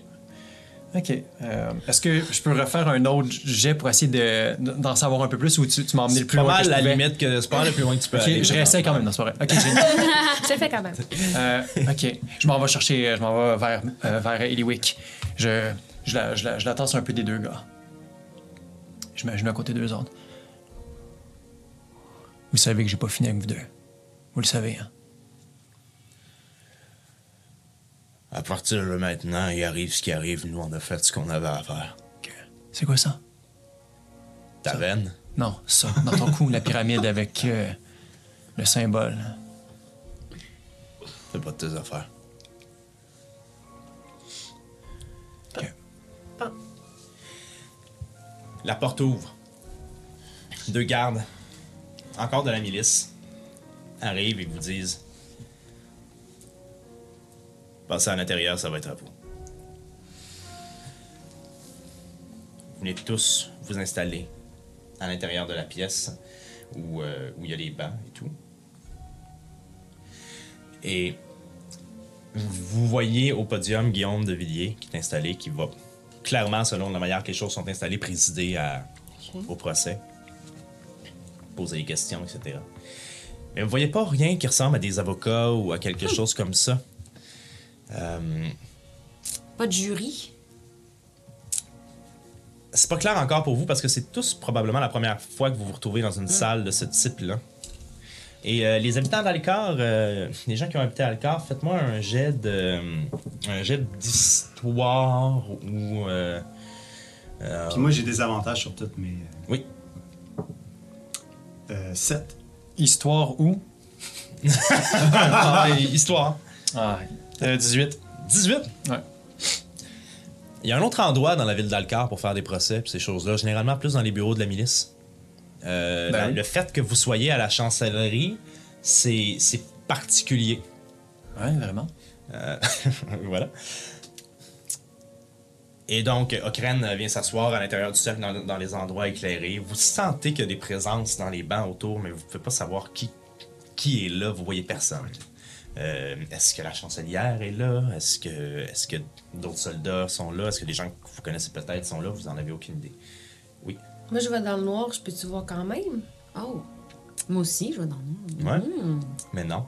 OK. Euh, Est-ce que je peux refaire un autre jet pour essayer de- d'en savoir un peu plus ou tu, tu m'as emmené le plus pas loin mal que je la pouvais? limite que c'est pas le plus loin que tu peux OK, aller. je réessaye quand même, non, c'est pas vrai. OK, génial. <laughs> C'est fait quand même. Euh, OK. Je m'en vais chercher, je m'en vais vers, euh, vers Eliwick. Je, je, la, je, la, je la tasse un peu des deux gars. Je mets, je mets à côté d'eux autres. Vous savez que j'ai pas fini avec vous deux. Vous le savez, hein? À partir de maintenant, il arrive ce qui arrive. Nous, on a fait ce qu'on avait à faire. OK. C'est quoi ça? Ta veine, Non, ça. Dans ton cou, la pyramide avec euh, le symbole. c'est pas de tes affaires. OK. La porte ouvre. Deux gardes. Encore de la milice. arrivent et vous disent Passez à l'intérieur, ça va être à vous. Vous venez tous vous installer à l'intérieur de la pièce où, euh, où il y a les bancs et tout. Et vous voyez au podium Guillaume de Villiers qui est installé, qui va clairement, selon la manière que les choses sont installées, présider à, au procès, poser des questions, etc. Mais vous voyez pas rien qui ressemble à des avocats ou à quelque chose comme ça. Euh, Pas de jury? c'est pas clair encore pour vous parce que c'est tous probablement la première fois que vous vous retrouvez dans une salle de ce type-là. Et euh, les habitants d'Alcar, euh, les gens qui ont habité à Alcar, faites-moi un jet de, un jet d'histoire ou euh, euh, Puis moi, j'ai des avantages sur toutes mes. oui. Euh, 7. Histoire où? <laughs> Ah, histoire. Ah, euh, 18. 18. Ouais. Il y a un autre endroit dans la ville d'Alcar pour faire des procès pis ces choses-là, généralement plus dans les bureaux de la milice. Euh, Ben la-. Le fait que vous soyez à la chancellerie, c'est c'est particulier. Ouais, vraiment. Euh, <laughs> voilà. Et donc, Okren vient s'asseoir à l'intérieur du cercle dans, dans les endroits éclairés. Vous sentez qu'il y a des présences dans les bancs autour, mais vous ne pouvez pas savoir qui, qui est là. Vous voyez personne. Euh, Est-ce que la chancelière est là? Est-ce que, est que d'autres soldats sont là? Est-ce que des gens que vous connaissez peut-être sont là? Vous en avez aucune idée. Oui. Moi, je vais dans le noir, je peux-tu voir quand même? Oh. Moi aussi, je vais dans le noir. Ouais. Mais non.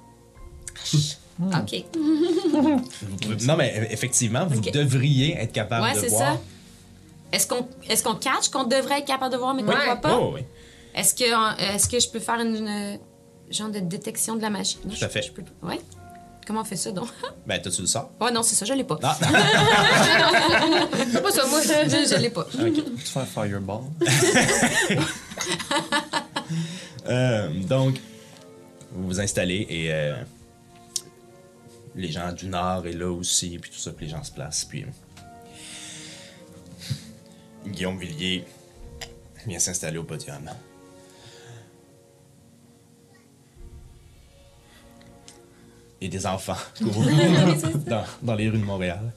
OK. Vous pouvez- non, mais e- effectivement, vous Ok. devriez être capable Ouais, de c'est voir. ça. Est-ce qu'on est qu'on catch qu'on devrait être capable de voir, mais qu'on ne Ouais. voit pas? Oh, oui. Est-ce que, euh, est que je peux faire une, une, genre de détection de la magie? Non, Tout à fait. je peux- Ouais. Comment on fait ça, donc? Ben, toi, tu le sors. Ouais, non, c'est ça, je l'ai pas. Ah, C'est pas ça, moi. <laughs> je je l'ai pas. Tu fais un fireball? <laughs> Euh, donc, vous vous installez et euh, les gens du Nord est là aussi, puis tout ça, puis les gens se placent. Puis euh, Guillaume Villiers vient s'installer au podium. Et des enfants <laughs> dans, dans les rues de Montréal.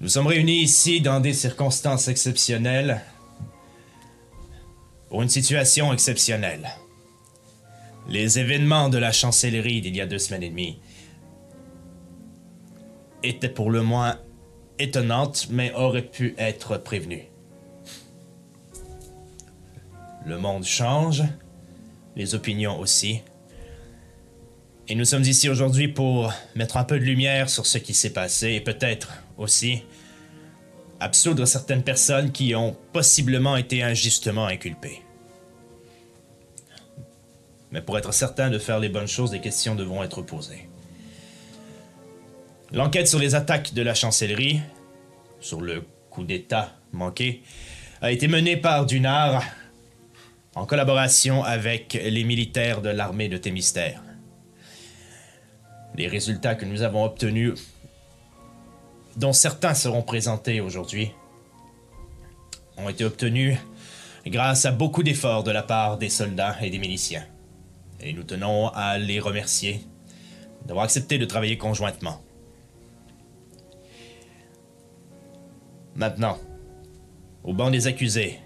Nous sommes réunis ici dans des circonstances exceptionnelles pour une situation exceptionnelle. Les événements de la chancellerie d'il y a deux semaines et demie étaient pour le moins étonnantes, mais auraient pu être prévenus. Le monde change, les opinions aussi. Et nous sommes ici aujourd'hui pour mettre un peu de lumière sur ce qui s'est passé et peut-être aussi absoudre certaines personnes qui ont possiblement été injustement inculpées. Mais pour être certain de faire les bonnes choses, des questions devront être posées. L'enquête sur les attaques de la chancellerie, sur le coup d'État manqué, a été menée par Dunard en collaboration avec les militaires de l'armée de Thémistère. Les résultats que nous avons obtenus, dont certains seront présentés aujourd'hui, ont été obtenus grâce à beaucoup d'efforts de la part des soldats et des miliciens. Et nous tenons à les remercier d'avoir accepté de travailler conjointement. Maintenant, au banc des accusés,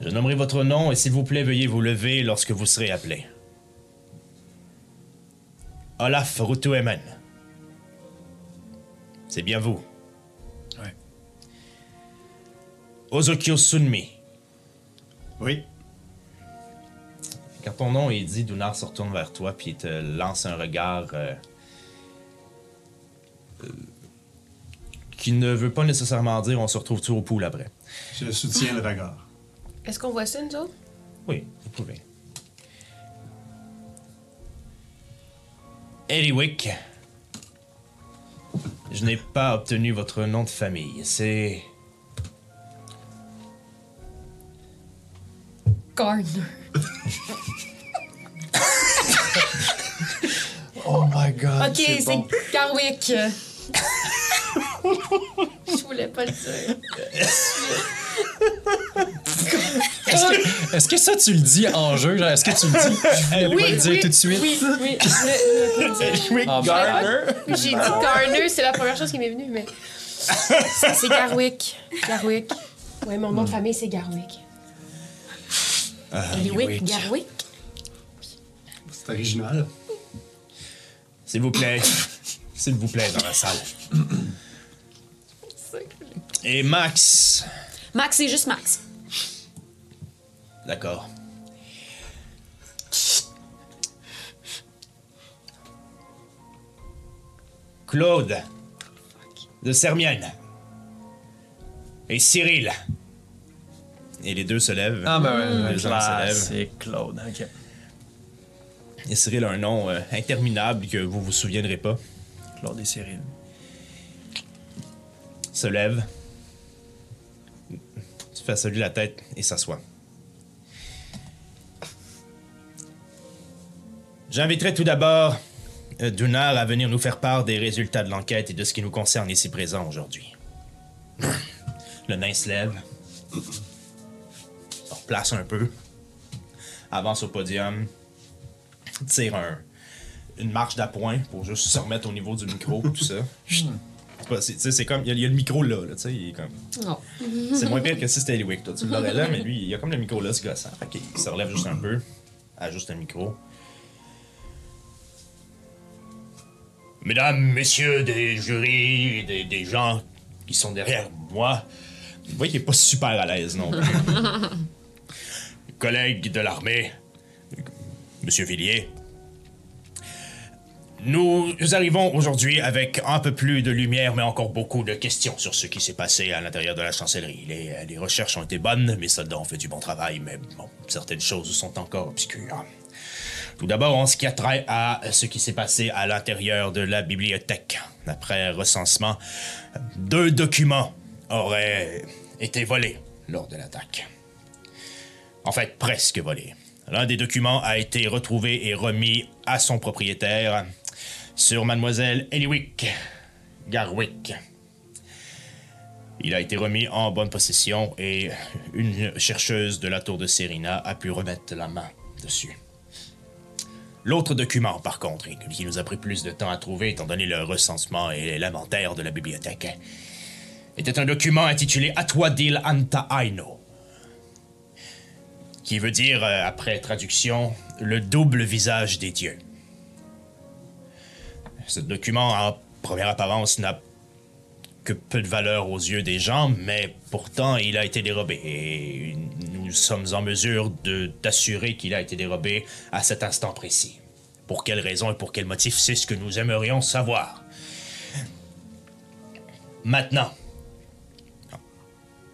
je nommerai votre nom et s'il vous plaît, veuillez vous lever lorsque vous serez appelé. Olaf Rutuemen. C'est bien vous. Ouais. Ozokyo Sunmi. Oui. Quand ton nom est dit, Dunar se retourne vers toi puis il te lance un regard euh, euh, qui ne veut pas nécessairement dire on se retrouve tout au pool après. Je soutiens le regard. Est-ce qu'on voit ça, nous autres? Oui, vous pouvez. Eliwick, je n'ai pas obtenu votre nom de famille. C'est Gardner. <laughs> Oh my god. Ok, c'est Garwick. <laughs> Je voulais pas le dire. Est-ce que ça, tu le dis en jeu? Genre, est-ce que tu le dis? Je vais Oui, pas le dire oui, tout de suite. Oui, oui. je- le. <laughs> Ah, ben, J'ai dit Garner, c'est la première chose qui m'est venue, mais. C'est Garwick. Garwick. Ouais, mon nom de famille, c'est Garwick. Eliwick, Garwick. C'est original. S'il vous plaît. S'il vous plaît, dans la salle. Et Max. Max, c'est juste Max. D'accord. Claude de Sermienne et Cyril. Et les deux se lèvent. Ah, ben ouais, Les lèvent. c'est Claude. Ok. <laughs> Et Cyril a un nom euh, interminable que vous vous souviendrez pas. Claude et Cyril. Se lève. Tu fais saluer la tête et s'assoit. J'inviterai tout d'abord euh, Dunar à venir nous faire part des résultats de l'enquête et de ce qui nous concerne ici présent aujourd'hui. <laughs> Le nain se lève, se replace un peu, avance au podium, tire un- une marche d'appoint pour juste se remettre au niveau du micro, <laughs> tout ça. C'est pas- c'est- tu sais, c'est comme, il y, a- il y a le micro là, là, tu sais, il est comme... Non. <laughs> C'est moins pire que si c'était Eliwick, toi. Tu l'aurais là, mais lui, il y a comme le micro là, ce gossant. Fait qu'il se relève juste un peu, ajuste le micro. Mesdames, messieurs des jurys, des, des gens qui sont derrière moi, vous voyez qu'il est pas super à l'aise, non? <laughs> Collègues de l'armée, Monsieur Villiers, nous arrivons aujourd'hui avec un peu plus de lumière, mais encore beaucoup de questions sur ce qui s'est passé à l'intérieur de la chancellerie. Les, recherches ont été bonnes, mes soldats ont fait du bon travail, mais bon, certaines choses sont encore obscures. Tout d'abord, en ce qui a trait à ce qui s'est passé à l'intérieur de la bibliothèque. Après recensement, deux documents auraient été volés lors de l'attaque. En fait, presque volés. L'un des documents a été retrouvé et remis à son propriétaire sur mademoiselle Eliwick Garwick. Il a été remis en bonne possession et une chercheuse de la tour de Serena a pu remettre la main dessus. L'autre document, par contre, qui nous a pris plus de temps à trouver étant donné le recensement et l'inventaire de la bibliothèque, était un document intitulé Atwadil Anta Aino, qui veut dire, euh, après traduction, le double visage des dieux. Ce document, en première apparence, n'a que peu de valeur aux yeux des gens, mais pourtant il a été dérobé et nous sommes en mesure de d'assurer qu'il a été dérobé à cet instant précis. Pour quelle raison et pour quel motif, c'est ce que nous aimerions savoir. Maintenant,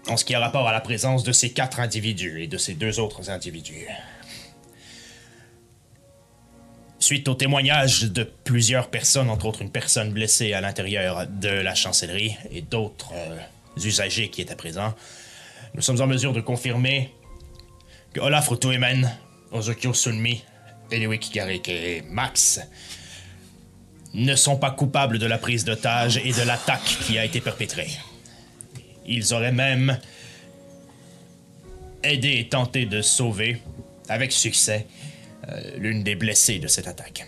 en ce qui a rapport à la présence de ces quatre individus et de ces deux autres individus. Suite au témoignage de plusieurs personnes, entre autres une personne blessée à l'intérieur de la chancellerie et d'autres euh, usagers qui étaient présents, nous sommes en mesure de confirmer que Olaf Rutuemen, Ozokyo Sunmi, Eliwick Garrick et Max ne sont pas coupables de la prise d'otage et de l'attaque qui a été perpétrée. Ils auraient même aidé et tenté de sauver, avec succès, l'une des blessées de cette attaque.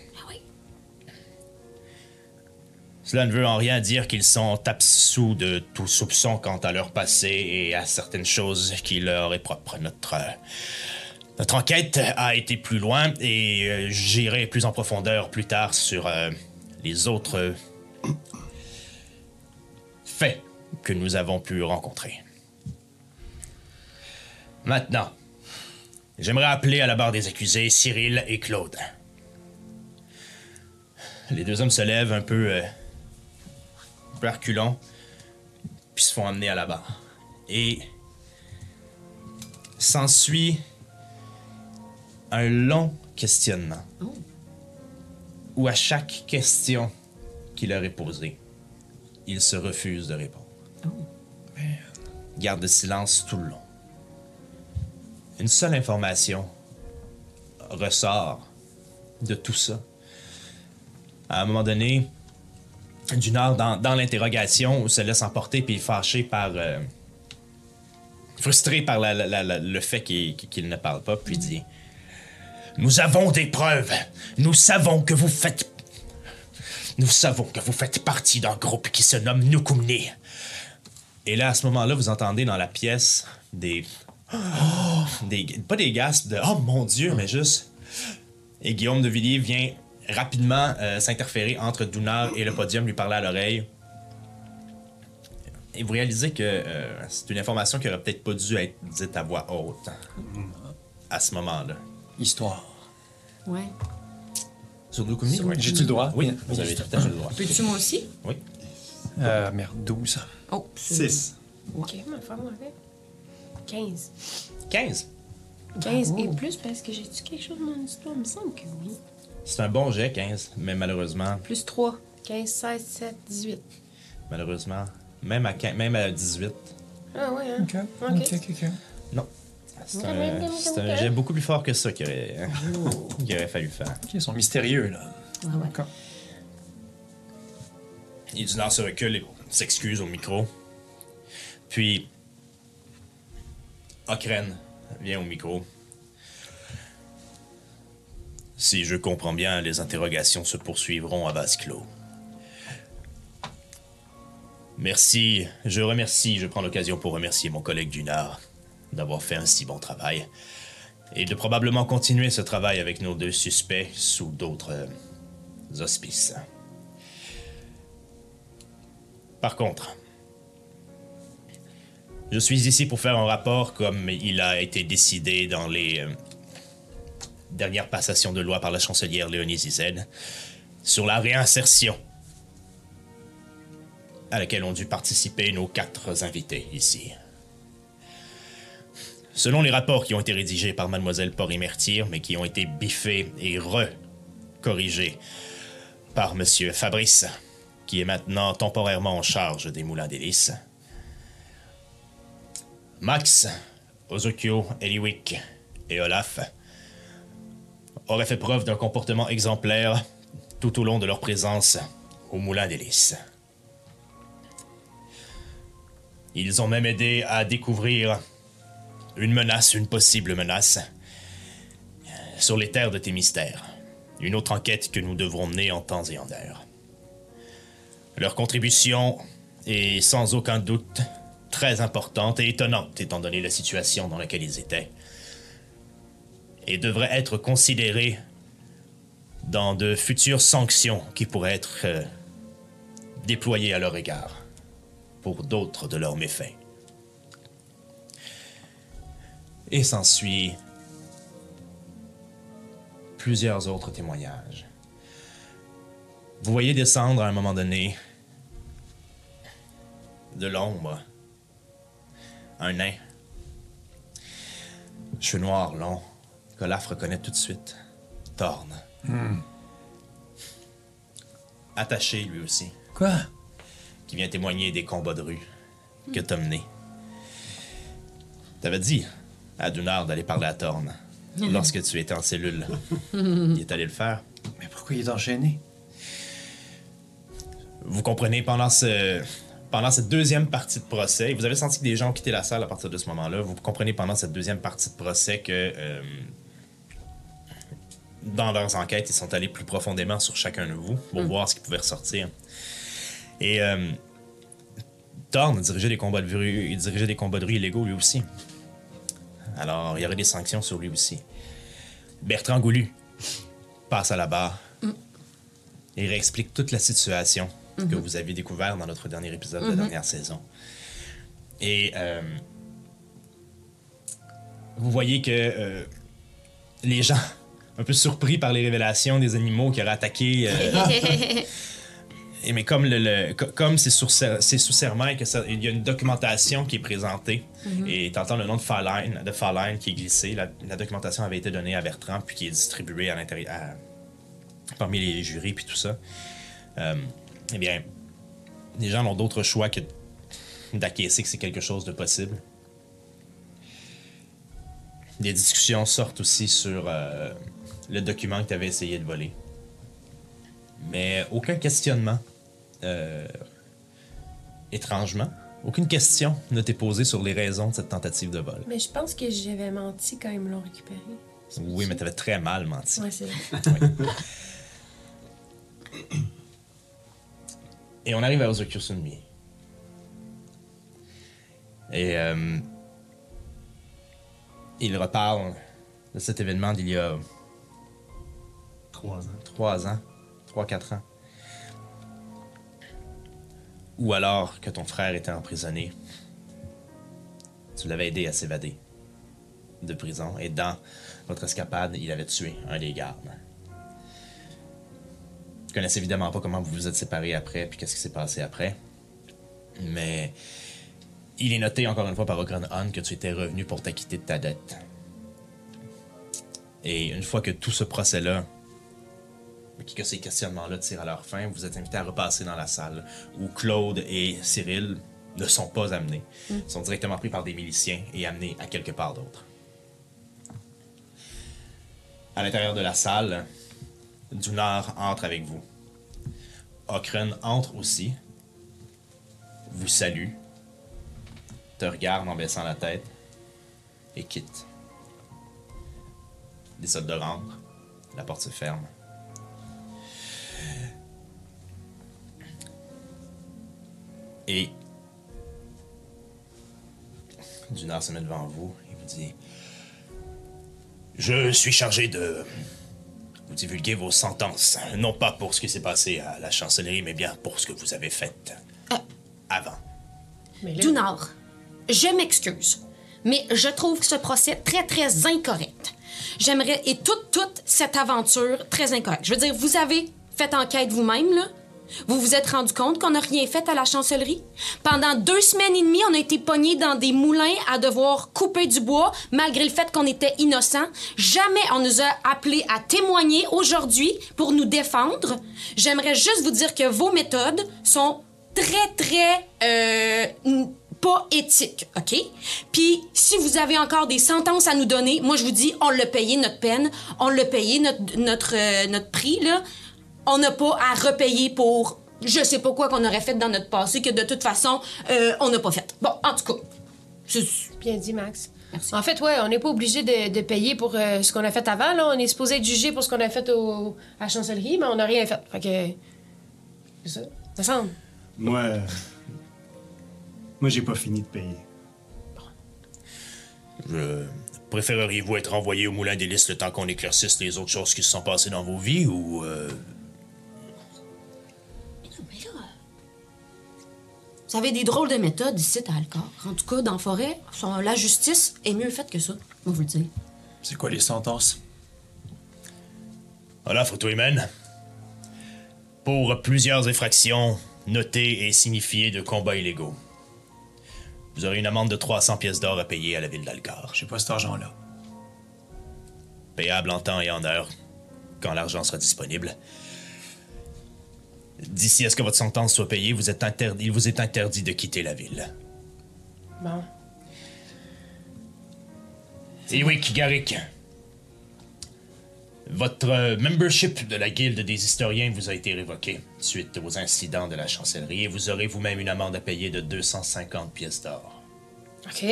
Cela ne veut en rien dire qu'ils sont absous de tout soupçon quant à leur passé et à certaines choses qui leur est propre. Notre, euh, notre enquête a été plus loin et euh, j'irai plus en profondeur plus tard sur euh, les autres euh, faits que nous avons pu rencontrer. Maintenant, j'aimerais appeler à la barre des accusés Cyril et Claude. Les deux hommes se lèvent un peu, euh, un peu reculants, puis se font emmener à la barre. Et s'ensuit un long questionnement où à chaque question qui leur est posée, ils se refusent de répondre. Garde le silence tout le long. Une seule information ressort de tout ça. À un moment donné, Dunard, dans, l'interrogation, se laisse emporter puis fâché par, euh, frustré par le fait qu'il qu'il ne parle pas, puis dit Nous avons des preuves. Nous savons que vous faites. Nous savons que vous faites partie d'un groupe qui se nomme Nukumni. Et là, à ce moment-là, vous entendez dans la pièce des. Des pas des gasps de Oh mon Dieu, mais juste. Et Guillaume de Villiers vient rapidement euh, s'interférer entre Dunar et le podium, lui parler à l'oreille. Et vous réalisez que euh, c'est une information qui aurait peut-être pas dû être dite à voix haute à ce moment-là. Histoire. Ouais. Sur Nukumni, oui. J'ai-tu le droit? Oui, vous avez tout à fait le droit. Peux-tu moi aussi? Oui. Euh, merde, 12. Oh, 6. Ok, ma femme, fait. 15. 15. 15 et plus parce que j'ai-tu quelque chose dans mon histoire? Il me semble que oui. C'est un bon jet, 15, mais malheureusement, Plus 3. 15, 16, 17, 18. malheureusement, même à, 15 même à 18, Ah ouais, hein? Ok, Ok. ok, non. C'est un, c'est jet beaucoup plus fort que ça qu'il aurait, qu'il aurait fallu faire. Ok, ils sont mystérieux, là. Ah ouais. D'accord. Et Dunar se recule et s'excuse au micro. Puis, Okren vient au micro. Si je comprends bien, les interrogations se poursuivront à vase clos. Merci, je remercie, je prends l'occasion pour remercier mon collègue Dunar d'avoir fait un si bon travail et de probablement continuer ce travail avec nos deux suspects sous d'autres euh, auspices. Par contre, je suis ici pour faire un rapport comme il a été décidé dans les euh, dernières passations de loi par la chancelière Léonie Zized sur la réinsertion à laquelle ont dû participer nos quatre invités ici. Selon les rapports qui ont été rédigés par mademoiselle Porimertir, mais qui ont été biffés et recorrigés par monsieur Fabrice, qui est maintenant temporairement en charge des moulins d'hélice. Max, Ozokyo, Eliwick et Olaf auraient fait preuve d'un comportement exemplaire tout au long de leur présence au moulin d'hélice. Ils ont même aidé à découvrir une menace, une possible menace, sur les terres de tes mystères. Une autre enquête que nous devrons mener en temps et en heure. Leur contribution est sans aucun doute très importante et étonnante étant donné la situation dans laquelle ils étaient. Et devrait être considérée dans de futures sanctions qui pourraient être euh, déployées à leur égard pour d'autres de leurs méfaits. Et s'ensuit plusieurs autres témoignages. Vous voyez descendre à un moment donné de l'ombre un nain. Cheveux noirs, longs, qu'Olaf reconnaît tout de suite. Thorn. Attaché lui aussi, Quoi? qui vient témoigner des combats de rue que t'as menés. T'avais dit à Dunar d'aller parler à Thorn lorsque tu étais en cellule. <laughs> Il est allé le faire. Mais pourquoi il est enchaîné? Vous comprenez, pendant ce. Pendant cette deuxième partie de procès, et vous avez senti que des gens ont quitté la salle à partir de ce moment-là, vous comprenez pendant cette deuxième partie de procès que euh, dans leurs enquêtes, ils sont allés plus profondément sur chacun de vous pour voir ce qui pouvait ressortir. Et euh, Thorne dirigeait des combats de rue, il dirigeait des combats de rue illégaux lui aussi. Alors, il y aurait des sanctions sur lui aussi. Bertrand Goulu passe à la barre et réexplique toute la situation que vous avez découvert dans notre dernier épisode de la dernière saison. Et euh, vous voyez que euh, les gens, <laughs> un peu surpris par les révélations des animaux qui auraient attaqué. euh, <laughs> et mais comme le, le- co- comme c'est sous serment et que ça- il y a une documentation qui est présentée et t'entends le nom de Farline, de qui est glissé. La, la documentation avait été donnée à Bertrand puis qui est distribuée à l'intérieur parmi les jurys puis tout ça. Eh bien, les gens n'ont d'autre choix que d'acquiescer que c'est quelque chose de possible. Des discussions sortent aussi sur euh, le document que tu avais essayé de voler. Mais aucun questionnement. euh, étrangement. Aucune question ne t'est posée sur les raisons de cette tentative de vol. Mais je pense que j'avais menti quand ils me l'ont récupéré. Oui, mais t'avais très mal menti. Ouais, c'est vrai. <laughs> Et on arrive à Ozokyo Sunmi. Et euh, il reparle de cet événement d'il y a Trois ans. trois ans, trois, quatre ans. Ou alors que ton frère était emprisonné. Tu l'avais aidé à s'évader de prison et dans votre escapade, il avait tué un des gardes. Je connais évidemment pas comment vous vous êtes séparés après puis qu'est-ce qui s'est passé après. Mais il est noté encore une fois par Ogren Han que tu étais revenu pour t'acquitter de ta dette. Et une fois que tout ce procès-là que ces questionnements-là tirent à leur fin, vous êtes invité à repasser dans la salle où Claude et Cyril ne sont pas amenés. Ils sont directement pris par des miliciens et amenés à quelque part d'autre. À l'intérieur de la salle, Dunar entre avec vous. Okren entre aussi, vous salue, te regarde en baissant la tête et quitte. Les soldats rentrent, la porte se ferme. Et Dunar se met devant vous et vous dit Je suis chargé de vous divulguer vos sentences, non pas pour ce qui s'est passé à la chancellerie, mais bien pour ce que vous avez fait avant. Mais là, Dunar, je m'excuse, mais je trouve ce procès très, très incorrect. J'aimerais, et toute, toute cette aventure très incorrecte. Je veux dire, vous avez fait enquête vous-même, là. Vous vous êtes rendu compte qu'on n'a rien fait à la chancellerie? Pendant deux semaines et demie, on a été pognés dans des moulins à devoir couper du bois, malgré le fait qu'on était innocents. Jamais on nous a appelés à témoigner aujourd'hui pour nous défendre. J'aimerais juste vous dire que vos méthodes sont très, très euh, pas éthiques, OK? Puis, si vous avez encore des sentences à nous donner, moi, je vous dis, on l'a payé notre peine, on l'a payé notre, notre, euh, notre prix, là. On n'a pas à repayer pour je sais pas quoi qu'on aurait fait dans notre passé que de toute façon, euh, on n'a pas fait. Bon, en tout cas, c'est- Bien dit, Max. Merci. En fait, ouais, on n'est pas obligé de, de payer pour euh, ce qu'on a fait avant. Là. On est supposé être jugé pour ce qu'on a fait au, à la chancellerie, mais on n'a rien fait. Fait que. C'est ça. Ça semble. Moi. euh, Moi, j'ai pas fini de payer. Je... Préféreriez-vous être envoyé au moulin des listes le temps qu'on éclaircisse les autres choses qui se sont passées dans vos vies ou. Vous avez des drôles de méthodes ici à Alcor. En tout cas, dans la forêt, la justice est mieux faite que ça, moi vous le dire. C'est quoi les sentences? Voilà, photo humaine. Pour plusieurs infractions notées et signifiées de combats illégaux. Vous aurez une amende de 300 pièces d'or à payer à la ville d'Alcar. J'ai pas cet argent-là. Payable en temps et en heure, quand l'argent sera disponible. D'ici à ce que votre sentence soit payée, vous êtes interdit, il vous est interdit de quitter la ville. Bon. Et oui, Kigarik. Votre euh, membership de la Guilde des historiens vous a été révoqué suite aux incidents de la chancellerie et vous aurez vous-même une amende à payer de 250 pièces d'or. OK.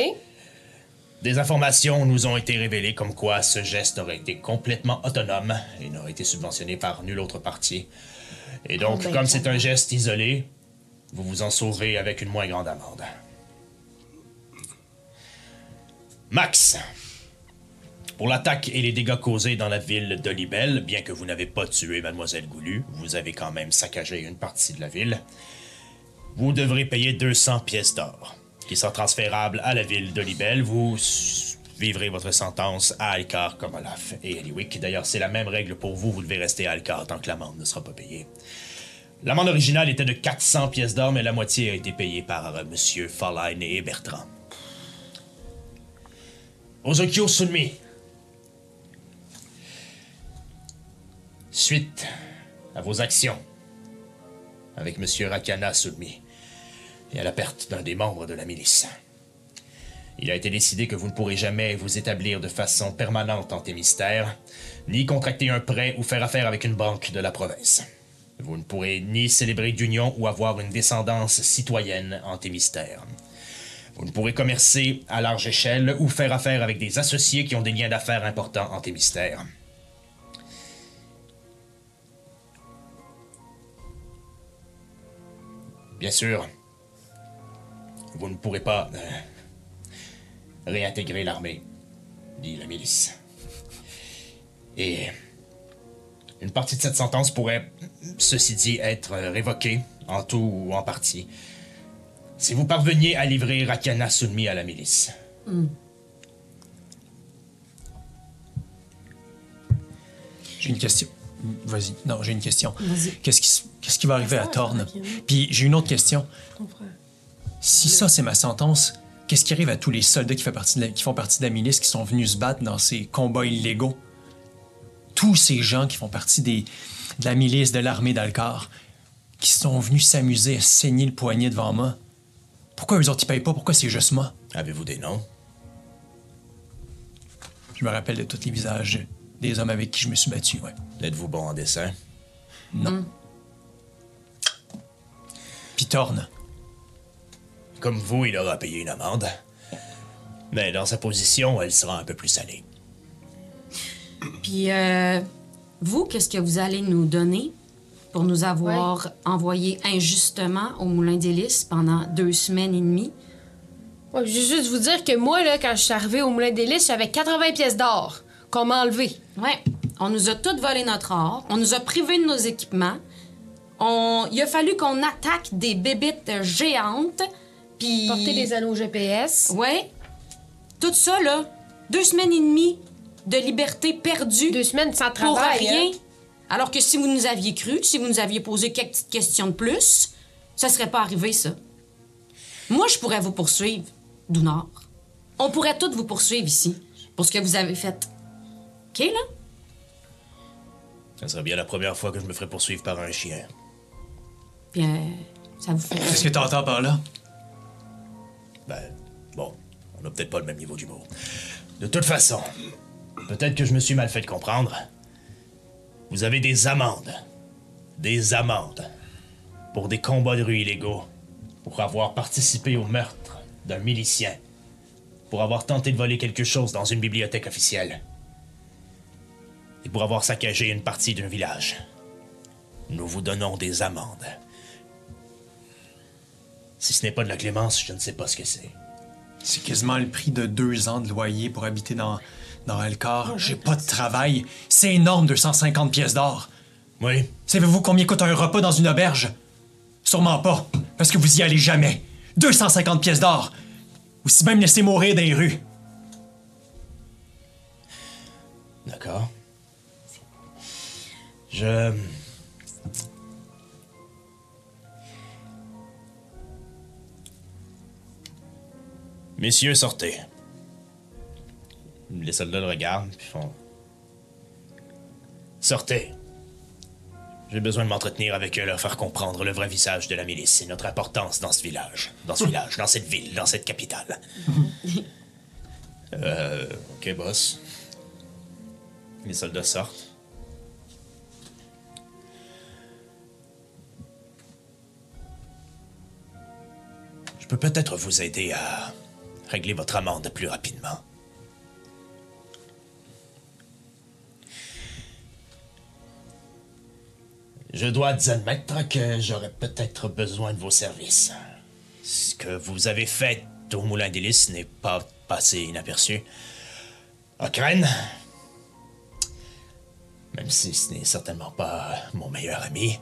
Des informations nous ont été révélées comme quoi ce geste aurait été complètement autonome et n'aurait été subventionné par nulle autre partie. Et donc, Oh, ben, comme c'est un geste isolé, vous vous en saurez avec une moins grande amende. Max, pour l'attaque et les dégâts causés dans la ville d'Olibel, bien que vous n'avez pas tué Mademoiselle Goulu, vous avez quand même saccagé une partie de la ville. Vous devrez payer 200 pièces d'or, qui sont transférables à la ville d'Olibel. Vous s- vivrez votre sentence à Alcar comme Olaf et Eliwick. D'ailleurs, c'est la même règle pour vous. Vous devez rester à Alcar tant que l'amende ne sera pas payée. L'amende originale était de 400 pièces d'or, mais la moitié a été payée par euh, Monsieur Farline et Bertrand. Ozokyo Sunmi. Suite à vos actions avec Monsieur Rakana Sunmi et à la perte d'un des membres de la milice. Il a été décidé que vous ne pourrez jamais vous établir de façon permanente en Témistère, ni contracter un prêt ou faire affaire avec une banque de la province. Vous ne pourrez ni célébrer d'union ou avoir une descendance citoyenne en Thémistère. Vous ne pourrez commercer à large échelle ou faire affaire avec des associés qui ont des liens d'affaires importants en Thémistère. Bien sûr, vous ne pourrez pas euh, réintégrer l'armée, dit la milice. Et une partie de cette sentence pourrait, ceci dit, être révoquée, en tout ou en partie, si vous parveniez à livrer Rakana Sunmi à la milice. J'ai une question. Vas-y. Non, j'ai une question. Vas-y. Qu'est-ce qui, s- qu'est-ce qui va arriver à Thorne? Puis j'ai une autre question. Ton frère. Si ça, c'est ma sentence, qu'est-ce qui arrive à tous les soldats qui, fait partie de la- qui font partie de la milice, qui sont venus se battre dans ces combats illégaux? Tous ces gens qui font partie des, de la milice, de l'armée d'Alcar, qui sont venus s'amuser à saigner le poignet devant moi. Pourquoi eux autres, ils payent pas? Pourquoi c'est juste moi? Avez-vous des noms? Je me rappelle de tous les visages des hommes avec qui je me suis battu, ouais. Êtes-vous bon en dessin? Puis Thorne. Comme vous, il aura payé une amende. Mais dans sa position, elle sera un peu plus salée. Puis, euh, vous, qu'est-ce que vous allez nous donner pour nous avoir envoyé injustement au Moulin d'Hélice pendant deux semaines et demie? Ouais, je veux juste vous dire que moi, là, quand je suis arrivée au Moulin des Lys, j'avais 80 pièces d'or qu'on m'a enlevé. Ouais, on nous a toutes volé notre or, on nous a privés de nos équipements, on... il a fallu qu'on attaque des bébites géantes, puis... Porter des anneaux GPS. Ouais, tout ça, là, deux semaines et demie de liberté perdue Deux semaines sans pour travail. rien. hein. Alors que si vous nous aviez cru, si vous nous aviez posé quelques petites questions de plus, ça serait pas arrivé, ça. Moi, je pourrais vous poursuivre, Dounard. On pourrait toutes vous poursuivre ici pour ce que vous avez fait. OK, là? Ça serait bien la première fois que je me ferais poursuivre par un chien. Euh, ça vous fait... Qu'est-ce que t'entends par là? Ben, bon, on n'a peut-être pas le même niveau d'humour. De toute façon, peut-être que je me suis mal fait comprendre. Vous avez des amendes. Des amendes. Pour des combats de rue illégaux. Pour avoir participé au meurtre d'un milicien. Pour avoir tenté de voler quelque chose dans une bibliothèque officielle. Et pour avoir saccagé une partie d'un village. Nous vous donnons des amendes. Si ce n'est pas de la clémence, je ne sais pas ce que c'est. C'est quasiment le prix de deux ans de loyer pour habiter dans, dans Elcar. J'ai pas de travail. C'est énorme, 250 pièces d'or. Oui, Savez-vous combien coûte un repas dans une auberge? Sûrement pas, parce que vous y allez jamais. 250 pièces d'or. Ou si même laisser mourir dans les rues. D'accord. Je. Messieurs, sortez. Les soldats le regardent, puis font. Sortez. J'ai besoin de m'entretenir avec eux, leur faire comprendre le vrai visage de la milice et notre importance dans ce village. Dans ce village, dans cette ville, dans cette capitale. <laughs> euh. Ok, boss. Les soldats sortent. Je peux peut-être vous aider à régler votre amende plus rapidement. Je dois admettre que j'aurais peut-être besoin de vos services. Ce que vous avez fait au Moulin d'Hélice n'est pas passé inaperçu. Okren, même si ce n'est certainement pas mon meilleur ami,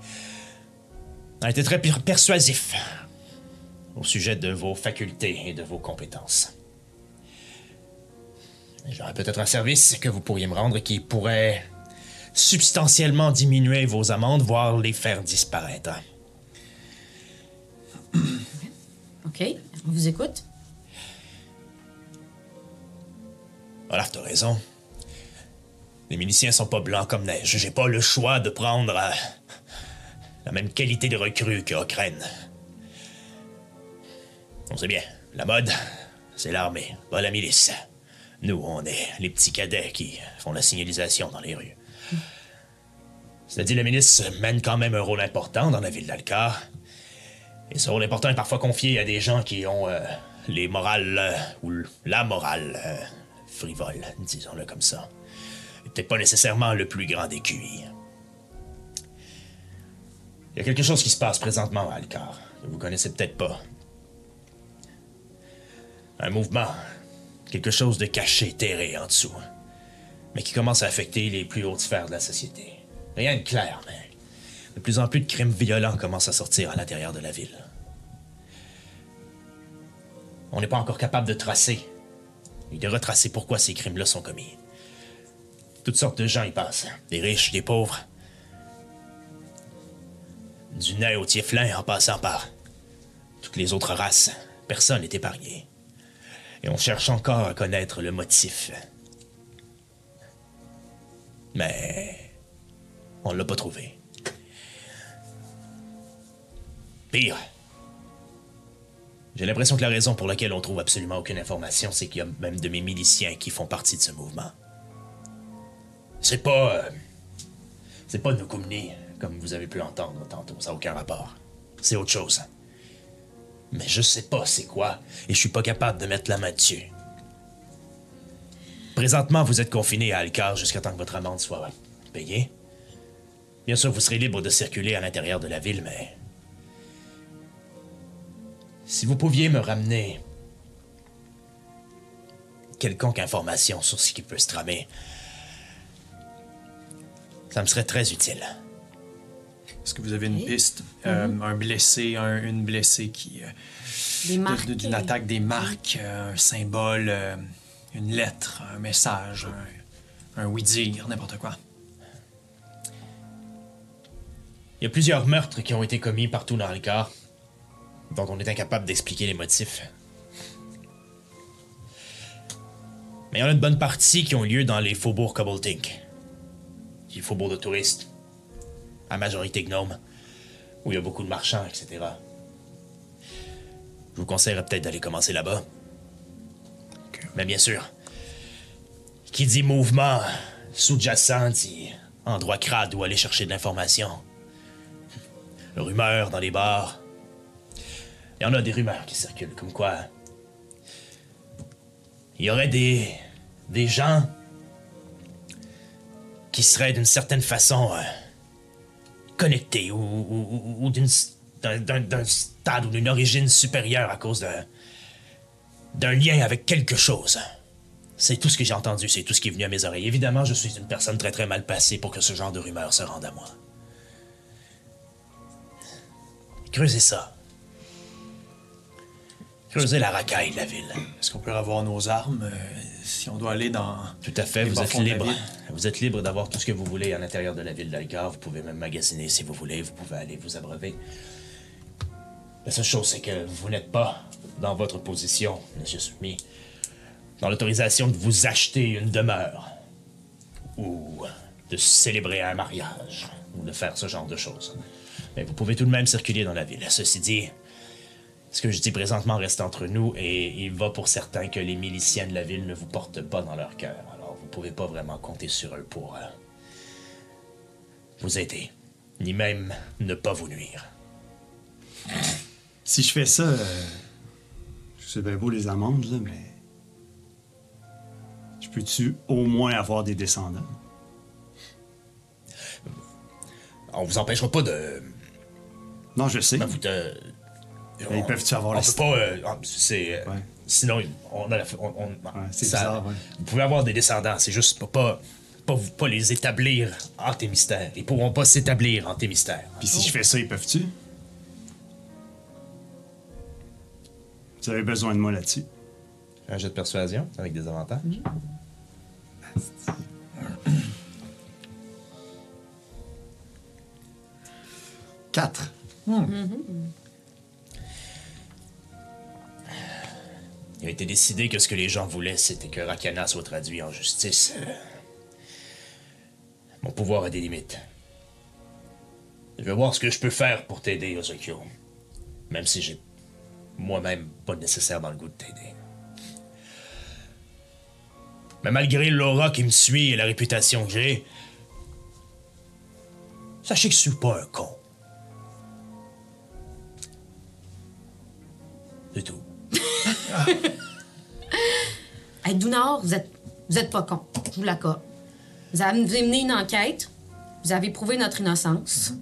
a été très per- persuasif au sujet de vos facultés et de vos compétences. J'aurais peut-être un service que vous pourriez me rendre qui pourrait substantiellement diminuer vos amendes, voire les faire disparaître. OK, on vous écoute. Olaf, t'as raison. Les miliciens sont pas blancs comme neige. J'ai pas le choix de prendre euh, la même qualité de recrue que Okren. On sait bien, la mode, c'est l'armée, pas la milice. Nous, on est les petits cadets qui font la signalisation dans les rues. Dit, le ministre mène quand même un rôle important dans la ville d'Alcar. Et ce rôle important est parfois confié à des gens qui ont euh, les morales, euh, ou la morale euh, frivole, disons-le comme ça. Peut-être pas nécessairement le plus grand des QI. Il y a quelque chose qui se passe présentement à Alcar, que vous connaissez peut-être pas. Un mouvement, quelque chose de caché, terré en dessous, mais qui commence à affecter les plus hautes sphères de la société. Rien de clair, mais de plus en plus de crimes violents commencent à sortir à l'intérieur de la ville. On n'est pas encore capable de tracer et de retracer pourquoi ces crimes-là sont commis. Toutes sortes de gens y passent, des riches, des pauvres, du nain au tieflin en passant par toutes les autres races. Personne n'est épargné. Et on cherche encore à connaître le motif. Mais on l'a pas trouvé. Pire. J'ai l'impression que la raison pour laquelle on trouve absolument aucune information, c'est qu'il y a même de mes miliciens qui font partie de ce mouvement. C'est pas. euh, c'est pas Nukumni, comme vous avez pu entendre tantôt. Ça n'a aucun rapport. C'est autre chose. Mais je sais pas c'est quoi, et je suis pas capable de mettre la main dessus. Présentement, vous êtes confiné à Alcar jusqu'à temps que votre amende soit payée. Bien sûr, vous serez libre de circuler à l'intérieur de la ville, mais. Si vous pouviez me ramener quelconque information sur ce qui peut se tramer, ça me serait très utile. Est-ce que vous avez une piste? Euh, un blessé, un- une blessée qui. euh, D'une attaque, des marques, euh, un symbole, euh, une lettre, un message, un, un oui-dire, n'importe quoi? Il y a plusieurs meurtres qui ont été commis partout dans le corps, dont on est incapable d'expliquer les motifs. Mais il y en a une bonne partie qui ont lieu dans les faubourgs Cobaltink, qui est faubourg de touristes, à majorité gnome, où il y a beaucoup de marchands, etc. Je vous conseillerais peut-être d'aller commencer là-bas. Mais bien sûr, qui dit mouvement sous-jacent dit endroit crade où aller chercher de l'information rumeurs dans les bars. Il y en a des rumeurs qui circulent, comme quoi. Il y aurait des. des gens. qui seraient d'une certaine façon. euh, connectés ou, ou- d'un- stade ou d'une origine supérieure à cause d'un. lien avec quelque chose. C'est tout ce que j'ai entendu, c'est tout ce qui est venu à mes oreilles. Évidemment, je suis une personne très très mal placée pour que ce genre de rumeurs se rende à moi. Creusez ça. Creusez la racaille de la ville. Est-ce qu'on peut avoir nos armes euh, si on doit aller dans. Tout à fait, vous êtes libre. Vous êtes libre d'avoir tout ce que vous voulez à l'intérieur de la ville d'Algar. Vous pouvez même magasiner si vous voulez. Vous pouvez aller vous abreuver. La seule chose, c'est que vous n'êtes pas dans votre position, Monsieur Soumis, dans l'autorisation de vous acheter une demeure ou de célébrer un mariage ou de faire ce genre de choses. Mais vous pouvez tout de même circuler dans la ville. Ceci dit, ce que je dis présentement reste entre nous et il va pour certains que les miliciens de la ville ne vous portent pas dans leur cœur. Alors vous pouvez pas vraiment compter sur eux pour euh, vous aider, ni même ne pas vous nuire. Si je fais ça, euh, c'est bien beau les amendes, là, mais. Je peux-tu au moins avoir des descendants? On vous empêchera pas de. Non, je sais. ben, vous de- Mais ils on- peuvent-tu avoir on la- peut pas. euh, ah, c'est. euh, Ouais. Sinon, on a la. on- on- c'est ça- bizarre, ouais. Vous pouvez avoir des descendants, c'est juste pas. pas pas, vous- pas les établir en tes mystères. Ils pourront pas s'établir en tes mystères. Puis si je fais ça, ils peuvent-tu? Vous avez besoin de moi là-dessus. Un jet de persuasion avec des avantages. Quatre. Il a été décidé que ce que les gens voulaient, c'était que Rakana soit traduit en justice. Mon pouvoir a des limites. Je vais voir ce que je peux faire pour t'aider, Ozokyo. Même si j'ai moi-même pas nécessaire dans le goût de t'aider. Mais malgré l'aura qui me suit et la réputation que j'ai, Sachez que je suis pas un con. C'est tout. <laughs> Hey, Dounard, vous êtes, vous êtes pas con. Je vous l'accorde. Vous avez mené une enquête. Vous avez prouvé notre innocence.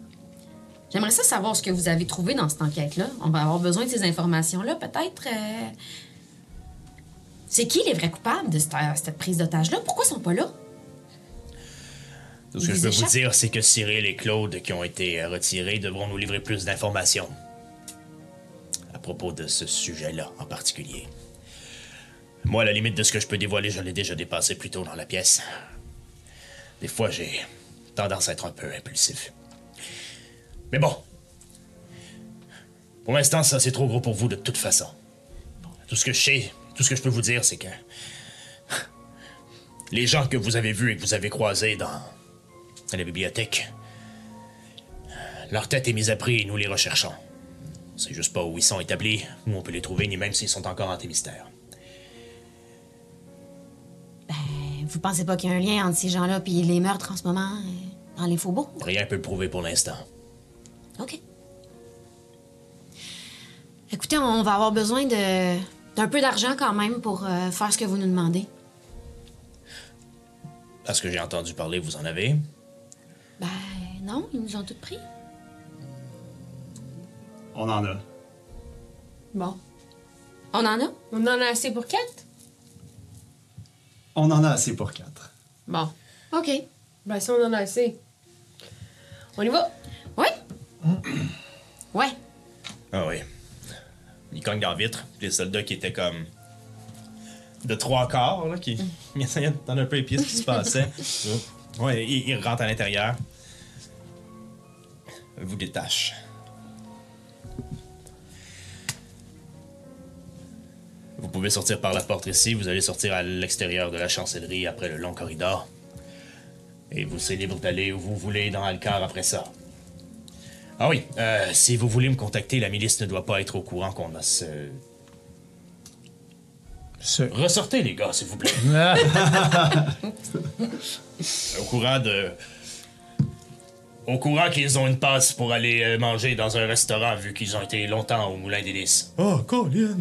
J'aimerais ça savoir ce que vous avez trouvé dans cette enquête-là. On va avoir besoin de ces informations-là, peut-être. euh, C'est qui les vrais coupables de cette, cette prise d'otage-là? Pourquoi ils sont pas là? Tout ce que je peux vous dire, c'est que Cyril et Claude, qui ont été euh, retirés, devront nous livrer plus d'informations propos de ce sujet-là en particulier. Moi, la limite de ce que je peux dévoiler, je l'ai déjà dépassé plus tôt dans la pièce. Des fois, j'ai tendance à être un peu impulsif. Mais bon. Pour l'instant, ça, c'est trop gros pour vous de toute façon. Tout ce que je sais, tout ce que je peux vous dire, c'est que les gens que vous avez vus et que vous avez croisés dans à la bibliothèque. Leur tête est mise à prix et nous les recherchons. On sait juste pas où ils sont établis, où on peut les trouver, ni même s'ils sont encore hantés mystère. Vous pensez pas qu'il y a un lien entre ces gens-là et les meurtres en ce moment euh, dans les faubourgs? Rien peut le prouver pour l'instant. OK. Écoutez, on va avoir besoin de d'un peu d'argent quand même pour euh, faire ce que vous nous demandez. À ce que j'ai entendu parler, vous en avez? Ben non, ils nous ont tout pris. On en a. Bon. On en a? On en a assez pour quatre? On en a assez pour quatre. Bon. OK. Ben, si on en a assez. On y va? Oui? <clears throat> Ouais. Ah oui. Ils cognent dans la vitre. Les soldats qui étaient comme. de trois quarts, là, qui. <laughs> Ils essayaient d'entendre un peu les pieds ce qui se passait. <laughs> ouais, ils, ils rentrent à l'intérieur. Vous détachent. Pouvez sortir par la porte ici, vous allez sortir à l'extérieur de la chancellerie après le long corridor. Et vous serez libre d'aller où vous voulez dans Alcar après ça. Ah oui, euh, si vous voulez me contacter, la milice ne doit pas être au courant qu'on a ce... Ce- Ressortez, les gars, s'il vous plaît. <laughs> au courant de... Au courant qu'ils ont une passe pour aller euh, manger dans un restaurant, vu qu'ils ont été longtemps au Moulin des Lys. Oh, Colin!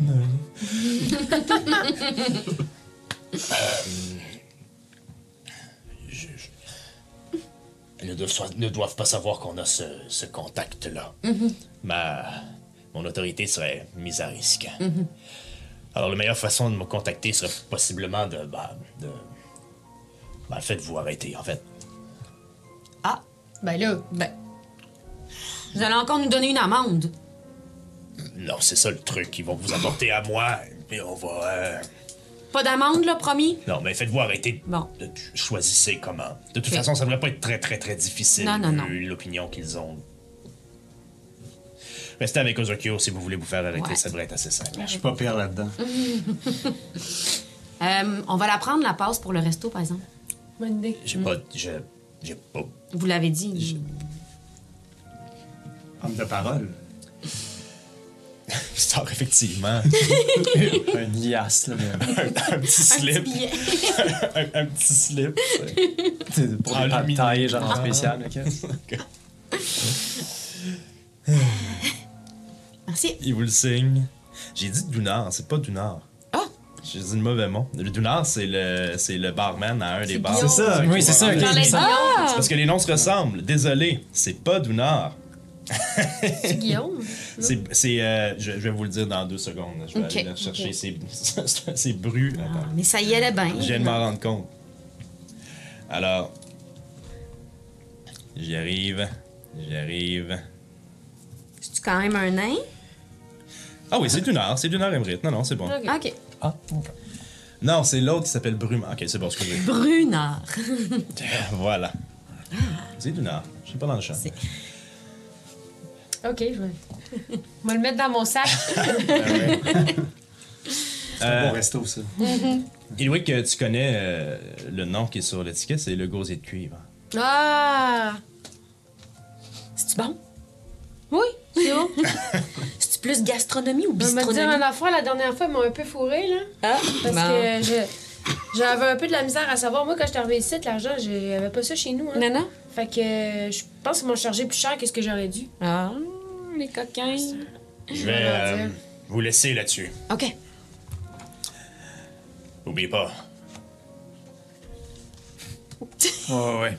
Ils ne doivent, ne doivent pas savoir qu'on a ce, ce contact-là. Ma, mon autorité serait mise à risque. Alors, la meilleure façon de me contacter serait possiblement de. Bah, de bah, faites-vous arrêter, en fait. Ben là. ben. Vous allez encore nous donner une amende. Non, c'est ça le truc. Ils vont vous apporter à moi, et on va. euh, Pas d'amende, là, promis? Non, mais faites-vous arrêter. Bon. De- choisissez comment. De toute Ok. façon, ça devrait pas être très, très, très difficile, Non, non, vu l'opinion qu'ils ont. Restez avec Ozokyo si vous voulez vous faire arrêter, Ouais. ça devrait être assez simple. Je suis pas pire là-dedans. <laughs> Euh, on va la prendre, la passe pour le resto, par exemple. Bonne idée. J'ai pas. J'ai. J'ai pas. Vous l'avez dit. Homme de parole. <laughs> Sort effectivement <laughs> un liasse, là, mais- un petit slip. <laughs> un, un petit slip. pour lumineux. tailles, genre spécial. ok. Merci. Il vous le signe. J'ai dit Dunar, c'est pas Dunar. J'ai dit le mauvais mot. Le Dunar, c'est le, c'est le barman à un des bars. C'est ça. Oui, c'est ça. ok, Dans les c'est parce que les noms se ressemblent. Désolé, c'est pas Dunar. C'est Guillaume. <laughs> C'est, c'est euh, je, je vais vous le dire dans deux secondes. Je vais aller le chercher. ok. C'est, <laughs> c'est Bru. Ah, mais ça y allait bien. Je viens de m'en rendre compte. Alors, j'y arrive. J'y arrive. C'est quand même un nain? Ah oui, c'est Dunar. C'est Dunar Emmerich. Non, non, c'est bon. Ok. Ah, ok. Non, c'est l'autre qui s'appelle Bruma. Ok, c'est bon, excusez. Brunard. <laughs> voilà. C'est Dunar. Je suis pas dans le champ. C'est- Ok, je vais. On va le mettre dans mon sac. <laughs> C'est un bon resto, ça. Ilwick, euh, tu connais euh, le nom qui est sur l'étiquette, c'est le gosier de cuivre. Ah! C'est-tu bon? Oui, c'est bon. <laughs> Plus gastronomie ou Je vais me dire bistronomie? une affaire, la dernière fois, ils m'ont un peu fourré, là. Ah, Parce bon. que je- j'avais un peu de la misère à savoir. Moi, quand je suis arrivée ici, l'argent, j'avais pas ça chez nous. Hein. Non, non. Fait que je pense qu'ils m'ont chargé plus cher que ce que j'aurais dû. Ah, les coquins. Je vais euh, vous laisser là-dessus. OK. N'oubliez pas. <laughs> Ouais, ouais.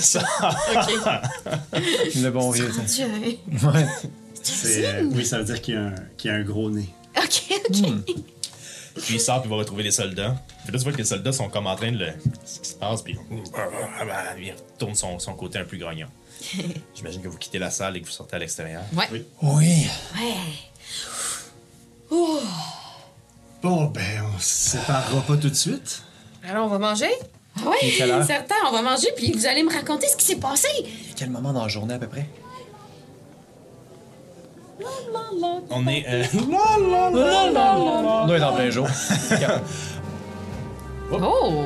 Ça, <laughs> Le bon vieux. Ouais. C'est, euh, oui, ça veut dire qu'il y a un, qu'il y a un gros nez. OK, OK. puis il sort, puis il va retrouver les soldats. Puis là, tu vois que les soldats sont comme en train de le. Ce qui se passe, puis. Il retourne son, son côté un peu grognon. <laughs> J'imagine que vous quittez la salle et que vous sortez à l'extérieur. Ouais. Oui. Oui. Ouais. Bon, ben, on se séparera pas tout de suite. Alors, on va manger? Oui, quelle heure? certain, on va manger, puis vous allez me raconter ce qui s'est passé. Quel moment dans la journée à peu près? On est. euh, On être en plein jour. <laughs> Oh!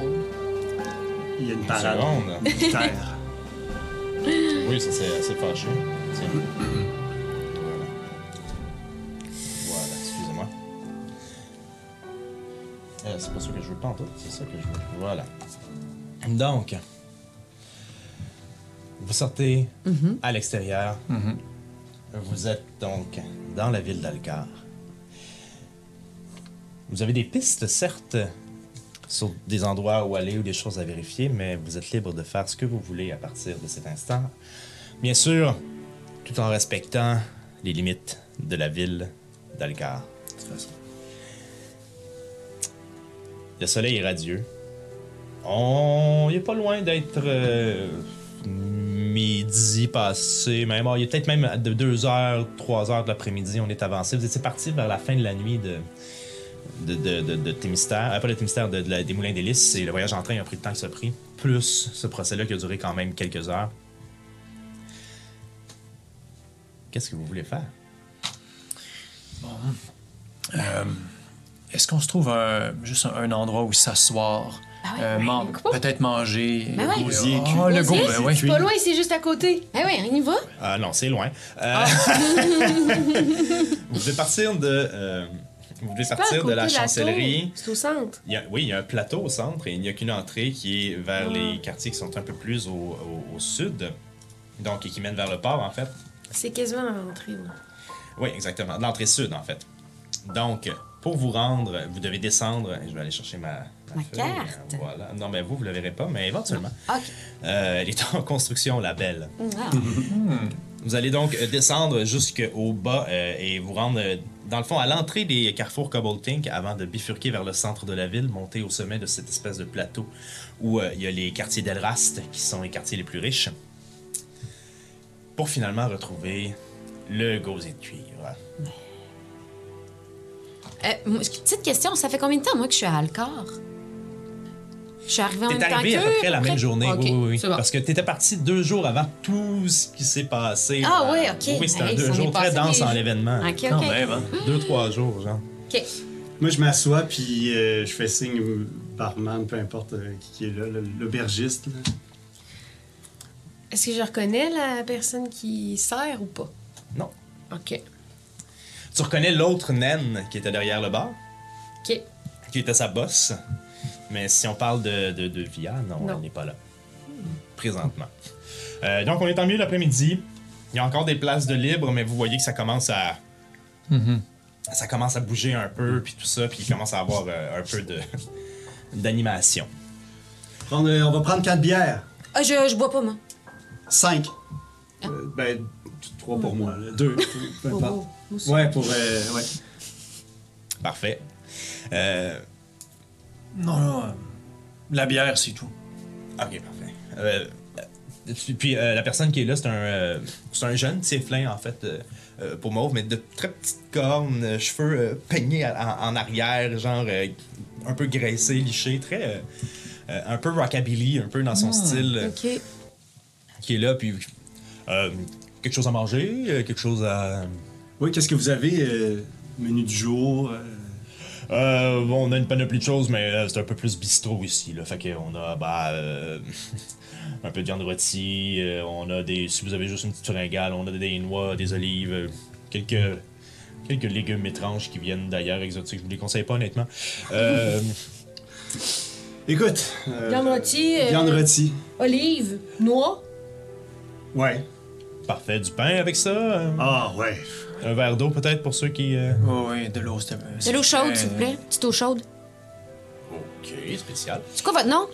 Il y a une parade militaire. Oui, ça c'est assez fâché. Tiens. Voilà. Voilà, excusez-moi. Euh, c'est pas ça que je veux pas en tout, c'est ça que je veux. Voilà. Donc, vous sortez à l'extérieur. Vous êtes donc dans la ville d'Alcar. Vous avez des pistes, certes, sur des endroits où aller ou des choses à vérifier, mais vous êtes libre de faire ce que vous voulez à partir de cet instant. Bien sûr, tout en respectant les limites de la ville d'Alcar. De toute façon. Le soleil est radieux. On n'est pas loin d'être euh, midi passé, même. Il est peut-être même de 2 heures, 3 heures de l'après-midi, on est avancé. Vous étiez parti vers la fin de la nuit de, de, de, de, de Thémistère, euh, pas de Thémistère, de, des Moulins d'Hélice. Et le voyage en train a pris le temps que ça a pris, plus ce procès-là qui a duré quand même quelques heures. Qu'est-ce que vous voulez faire? Euh, Est-ce qu'on se trouve un- juste un endroit où s'asseoir? Ah Euh, man-. Peut-être manger. Ben ouais. Gosier, Ah, cuit. le go, Gosier, ben ouais. C'est pas loin, c'est juste à côté. Eh oui, on y va? Ah non, c'est loin. Euh, <laughs> vous devez partir de, euh, vous devez partir de la chancellerie? C'est au centre. Il y a- oui, il y a un plateau au centre et il n'y a qu'une entrée qui est vers Ah. les quartiers qui sont un peu plus au, au- au sud, donc et qui mènent vers le port en fait. C'est quasiment à l'entrée. Oui, exactement, l'entrée sud en fait. Donc, pour vous rendre, vous devez descendre. Je vais aller chercher ma, Ma feuille. carte. Voilà. Non, mais vous, vous ne la verrez pas, mais éventuellement. OK. Euh, elle est en construction, la belle. Ah. <laughs> Vous allez donc euh, descendre jusqu'au bas euh, et vous rendre, dans le fond, à l'entrée des carrefours Cobaltink avant de bifurquer vers le centre de la ville, monter au sommet de cette espèce de plateau où euh, il y a les quartiers d'Elrast, qui sont les quartiers les plus riches, pour finalement retrouver le gosier de cuivre. Euh, petite question, ça fait combien de temps, moi, que je suis à Alcor? Je suis arrivée en T'es arrivé à peu près la même journée, oui, oui, oui. bon. Parce que t'étais parti deux jours avant tout ce qui s'est passé. Ah oui, OK. Oui, c'était un Hey, deux jours très dense en l'événement. OK, Quand OK. même, hein? Deux, trois jours, genre. OK. Moi, je m'assois, puis euh, je fais signe au barman, peu importe euh, qui, est là, l'aubergiste. Est-ce que je reconnais la personne qui sert ou pas? Non. OK. Tu reconnais l'autre naine qui était derrière le bar, OK. qui était sa bosse. Mais si on parle de, de, de Via, non, Non. elle n'est pas là. Présentement. Euh, donc, on est en milieu d'après-midi. Il y a encore des places de libre, mais vous voyez que ça commence à. Ça commence à bouger un peu, puis tout ça, puis il commence à avoir euh, un peu de <laughs> d'animation. Prendre, euh, on va prendre quatre bières. Ah, je, je bois pas, moi. Cinq. Ah. Euh, ben, trois pour moi. là. Deux. <laughs> peu Oh, importe. Aussi. Ouais, pour. euh, ouais. Parfait. Euh, Non, non. euh, La bière, c'est tout. Ok, parfait. Euh, euh, puis la personne qui est là, c'est un, euh, c'est un jeune tieflin, en fait, pour mauve, mais de très petites cornes, cheveux peignés en, en arrière, genre un peu graissé, liché, très. un peu rockabilly, un peu dans son style, euh, OK. qui est là, puis. euh, quelque chose à manger, quelque chose à. Oui, qu'est-ce que vous avez? euh, menu du jour. euh, Euh, bon, on a une panoplie de choses, mais euh, c'est un peu plus bistrot ici. Là. Fait qu'on a bah, euh, <laughs> un peu de viande rôtie, euh, on a des. Si vous avez juste une petite fringale, on a des noix, des olives, euh, quelques. Quelques légumes étranges qui viennent d'ailleurs exotiques. Je vous les conseille pas honnêtement. Euh, Écoute. euh, Viande rôtie, euh, Viande rôtie. olive, noix. Ouais. Parfait, du pain avec ça. euh, Ah, ouais. Un verre d'eau peut-être pour ceux qui. euh, Oh, oui, de l'eau, c'était. De l'eau chaude, s'il vous plaît. Petite eau chaude. Ok, spécial. C'est quoi votre nom?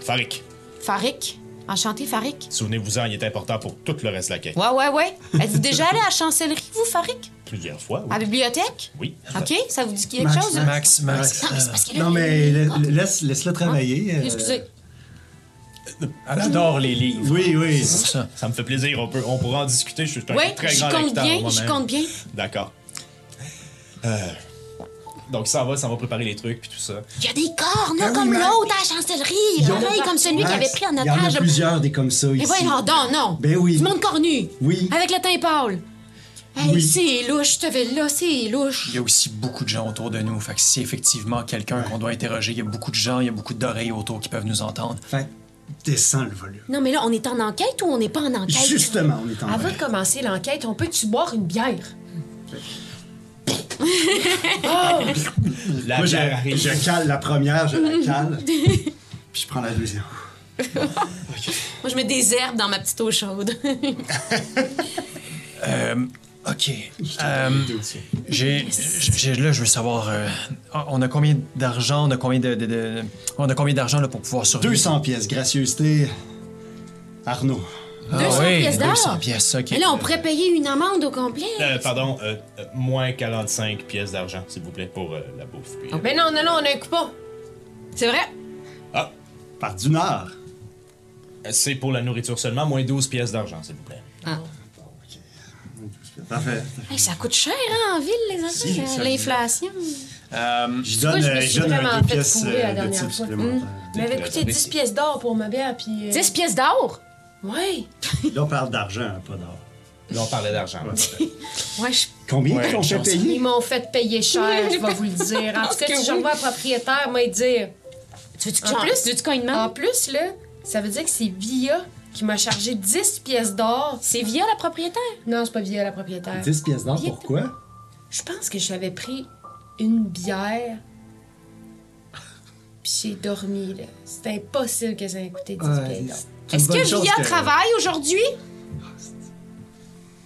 Farik. Farik. Enchanté, Farik. Souvenez-vous-en, il est important pour tout le reste de la quête. Ouais, ouais, ouais. Êtes-vous déjà allé à la chancellerie, vous, Farik? Plusieurs fois, À la bibliothèque? Oui. OK, ça vous dit quelque Max, chose? Max, Max. Non, mais c'est parce que là, Non, mais la- laisse, laisse-le travailler. euh, Excusez. Elle adore les livres. Oui, oui. Ça. Ça me fait plaisir, on, peut, on pourra en discuter. Je suis un Ouais, très grand compte lecteur bien, moi-même. compte bien. D'accord. Euh, donc ça va, ça va préparer les trucs puis tout ça. Il y a des cornes, là, oui, comme l'autre à la chancellerie. Pareil, comme celui qui avait pris en Il y en otage. a plusieurs des comme ça ici. Mais voyons donc, non. Ben oui. Du monde cornu. Oui. Avec le teint pâle. Hey, Oui. c'est louche, je te vais là, c'est louche. Il y a aussi beaucoup de gens autour de nous. Fait que si effectivement quelqu'un qu'on doit interroger, il y a beaucoup de gens, il y a beaucoup d'oreilles autour qui peuvent nous entendre. Fait descends le volume. Non, mais là, on est en enquête ou on n'est pas en enquête? Justement, on est en Avant de commencer l'enquête, on peut-tu boire une bière? <laughs> La Moi, je, bière arrive. je cale la première, je la cale. <laughs> puis je prends la deuxième. Moi, je mets des herbes dans ma petite eau chaude. <laughs> Euh, ok. Euh, j'ai, j'ai- là, je veux savoir. euh, on a combien d'argent On a combien de, de- de- on a combien d'argent là pour pouvoir survivre? 200 pièces, gracieuseté. Arnaud. Ah 200 oui, pièces d'or? 200 pièces. Ok. Mais là, on pourrait payer une amende au complet. Euh, pardon, euh, euh, moins 45 pièces d'argent, s'il vous plaît, pour euh, la bouffe. puis, euh, Mais non, non, non, on a un coupon. C'est vrai? Ah, Par du Nord. c'est pour la nourriture seulement, moins 12 pièces d'argent, s'il vous plaît. Parfait. Hey, ça coûte cher, hein, en ville, les Si, affaires. L'inflation. Euh, Je Pourquoi donne, je me euh, suis je donne un deux fait pièces euh, de dernière type fois? supplémentaire. Il m'avait coûté 10 pièces d'or pour ma bière, puis... euh, 10 pièces d'or? Ouais. <laughs> Là, on parle d'argent, hein, pas d'or. Là, on parlait d'argent. Ouais, <laughs> je... Combien Ouais, ils t'ont fait chance. Ils payer? m'ont fait payer cher, je vais vous le <laughs> dire. En tout cas, si je revois un propriétaire, moi, dire... Tu veux-tu En que plus- tu veux-tu qu'on lui En demande? plus, là, ça veut dire que c'est Via qui m'a chargé 10 pièces d'or. C'est via la propriétaire? Non, c'est pas Via la propriétaire. 10 pièces d'or, pourquoi? Je pense que j'avais pris une bière. Puis j'ai dormi, là. C'est impossible que ça ait coûté 10 Ouais, pièces d'or. Est-ce que Via que- travaille aujourd'hui?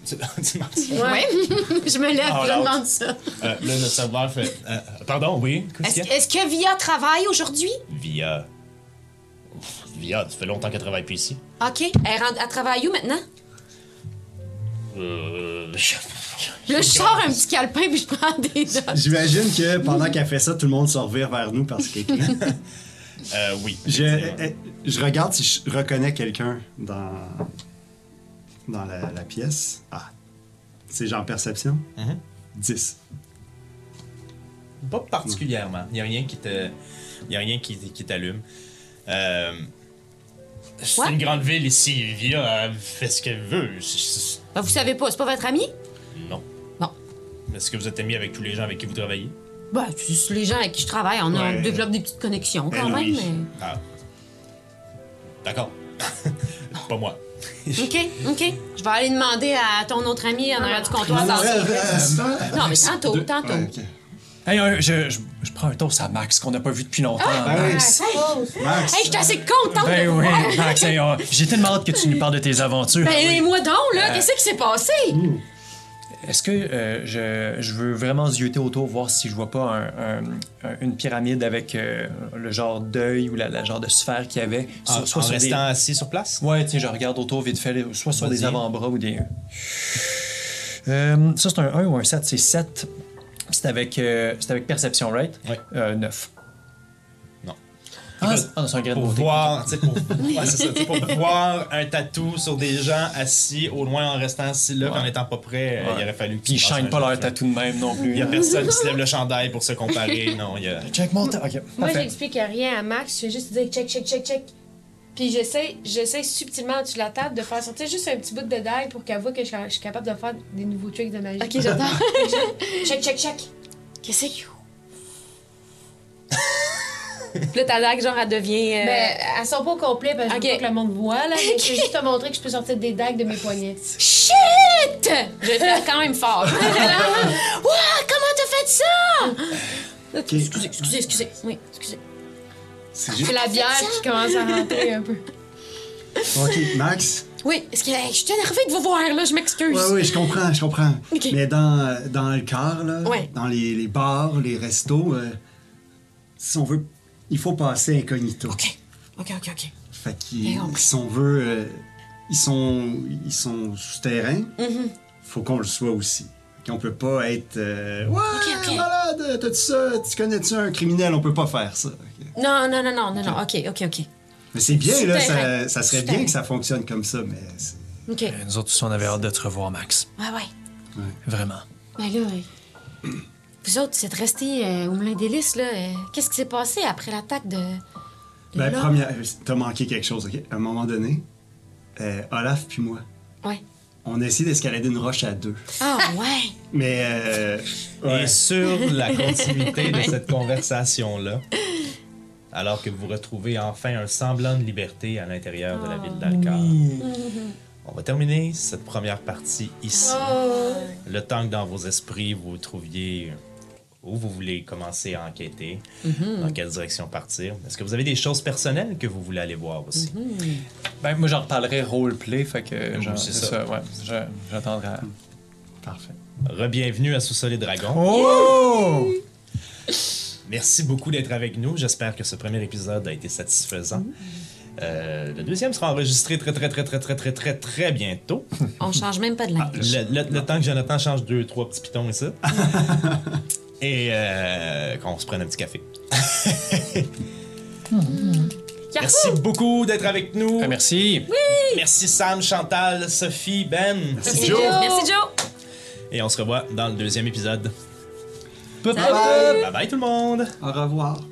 Tu- <laughs> Ouais. <laughs> je me lève, je demande ça. Euh, là, notre serveur fait. euh, pardon, oui? Est-ce est-ce que Via travaille aujourd'hui? Via. Via, ça fait longtemps qu'elle travaille plus ici. OK. Elle, rentre, elle travaille où maintenant? Euh. je- Là, je sors un petit calepin puis je prends des notes. J'imagine que pendant qu'elle fait ça, tout le monde se revire vers nous parce que <laughs> Euh, oui. je, effectivement. euh, je regarde si je reconnais quelqu'un dans, dans la, la pièce. Ah, c'est genre perception? Mhm. 10. Pas particulièrement. Il n'y a rien qui te. Il a rien qui, qui t'allume. Euh, c'est Ouais. une grande ville ici. Via elle fait ce qu'elle veut. C'est- Ben, vous savez pas, c'est pas votre ami? Non. Non. Est-ce que vous êtes ami avec tous les gens avec qui vous travaillez? Ben, c'est les gens avec qui je travaille, on, a- Ouais. on développe des petites connexions quand Elle, même, oui. mais... Ah. D'accord. <laughs> Pas moi. OK, OK. Je vais aller demander à ton autre ami en arrière du comptoir. Non, dans- non, euh, euh, mais tantôt, tantôt. ouais, ok. Hey, euh, je, je, je prends un toast à Max qu'on n'a pas vu depuis longtemps. Ah, Ben Max. Max. Hey, je suis assez contente Ben de oui, voir. Max, hey, oh, j'ai tellement hâte que tu nous parles de tes aventures. Ben, moi donc, là, Euh, qu'est-ce qui s'est passé? Est-ce que euh, je, je veux vraiment zioter autour, voir si je vois pas un- un- un- une pyramide avec euh, le genre d'œil ou la, la genre de sphère qu'il y avait? En, Soit- en sur des- restant assis sur place? Ouais, tiens, je regarde autour vite fait, soit sur des avant-bras ou des. Euh, ça, c'est un 1 ou un 7? C'est 7. C'est avec, euh, c'est avec perception, right? Ouais. Euh, 9. Non. Ah, c'est- ah, un grain de Pour beauté. voir, tu sais, pour, <laughs> ouais, c'est ça, tu sais, pour voir un tatou sur des gens assis au loin en restant assis là, Ouais. en n'étant pas prêt, euh, il aurait fallu Puis ils qu'ils chaînent fassent pas leur tatou de même non plus. Il y a personne qui se <laughs> lève le chandail pour se comparer. Non, il y a. Check mon ta- Ok, Moi, parfait. j'explique rien à Max. Je fais juste dire check, check, check, check. Puis j'essaie, j'essaie subtilement au-dessus de la table de faire sortir juste un petit bout de dague pour qu'elle voit que je, je suis capable de faire des nouveaux tricks de magie. OK, j'attends. <laughs> Check, check, check. Qu'est-ce que... Puis là, ta dague, genre, elle devient... euh, Ben, elles sont pas au complet parce que je veux pas que le monde voit, là. Mais c'est juste te montrer que je peux sortir des dagues de mes poignets. Shit! Je vais faire quand même fort. <laughs> Ouah, comment t'as fait ça? Excusez, excusez, excusez. Oui, excusez. C'est la bière qui commence à rentrer un peu. Ok, Max? Oui, est-ce que hey, je suis énervée de vous voir, là, je m'excuse. Oui, oui, je comprends, je comprends. Mais dans, dans le car, là, Ouais. dans les, les bars, les restos, euh, si on veut, il faut passer incognito. Ok, ok, ok, ok. Fait qu'ils, si on veut, euh, ils sont, ils sont souterrains. Mm-hmm. Faut qu'on le soit aussi. Qu'on peut pas être. euh, ouais, malade, t'as-tu ça, tu connais-tu un criminel, on peut pas faire ça. Non, non, non, non, non, non. OK, OK, OK. Mais c'est bien, là, ça, ça serait bien que ça fonctionne comme ça, mais c'est- Ok. Euh, Nous autres aussi, on avait hâte de te revoir, Max. Ah ouais. Vraiment. Ben là, euh, vous autres, vous êtes restés euh, au Moulin des Lys, là. euh, Qu'est-ce qui s'est passé après l'attaque de... de Ben, première, t'as manqué quelque chose, OK? À un moment donné, euh, Olaf puis moi, Ouais. On a essayé d'escalader une roche à deux. Ah ouais. Mais, euh, ouais. Et sur la continuité de cette conversation-là, alors que vous retrouvez enfin un semblant de liberté à l'intérieur de la ville d'Alcar, on va terminer cette première partie ici. Le temps que dans vos esprits vous trouviez où vous voulez commencer à enquêter, dans quelle direction partir. Est-ce que vous avez des choses personnelles que vous voulez aller voir aussi? Ben, moi, j'en reparlerai roleplay, fait que genre, c'est c'est ça. ça. ouais. Je- J'attendrai. à- Parfait. Rebienvenue à Sous-Sol et Dragon. Oh! Merci beaucoup d'être avec nous. J'espère que ce premier épisode a été satisfaisant. Euh, le deuxième sera enregistré très, très, très, très, très, très, très, très bientôt. On change même pas de langue. Le, le- le temps que Jonathan change deux, trois petits pitons et ça. <laughs> et euh, qu'on se prenne un petit café. <laughs> Merci beaucoup d'être avec nous. Ben, merci. Merci Sam, Chantal, Sophie, Ben. Merci Joe. Merci Joe. Et on se revoit dans le deuxième épisode. Bye bye! Bye bye tout le monde. Au revoir.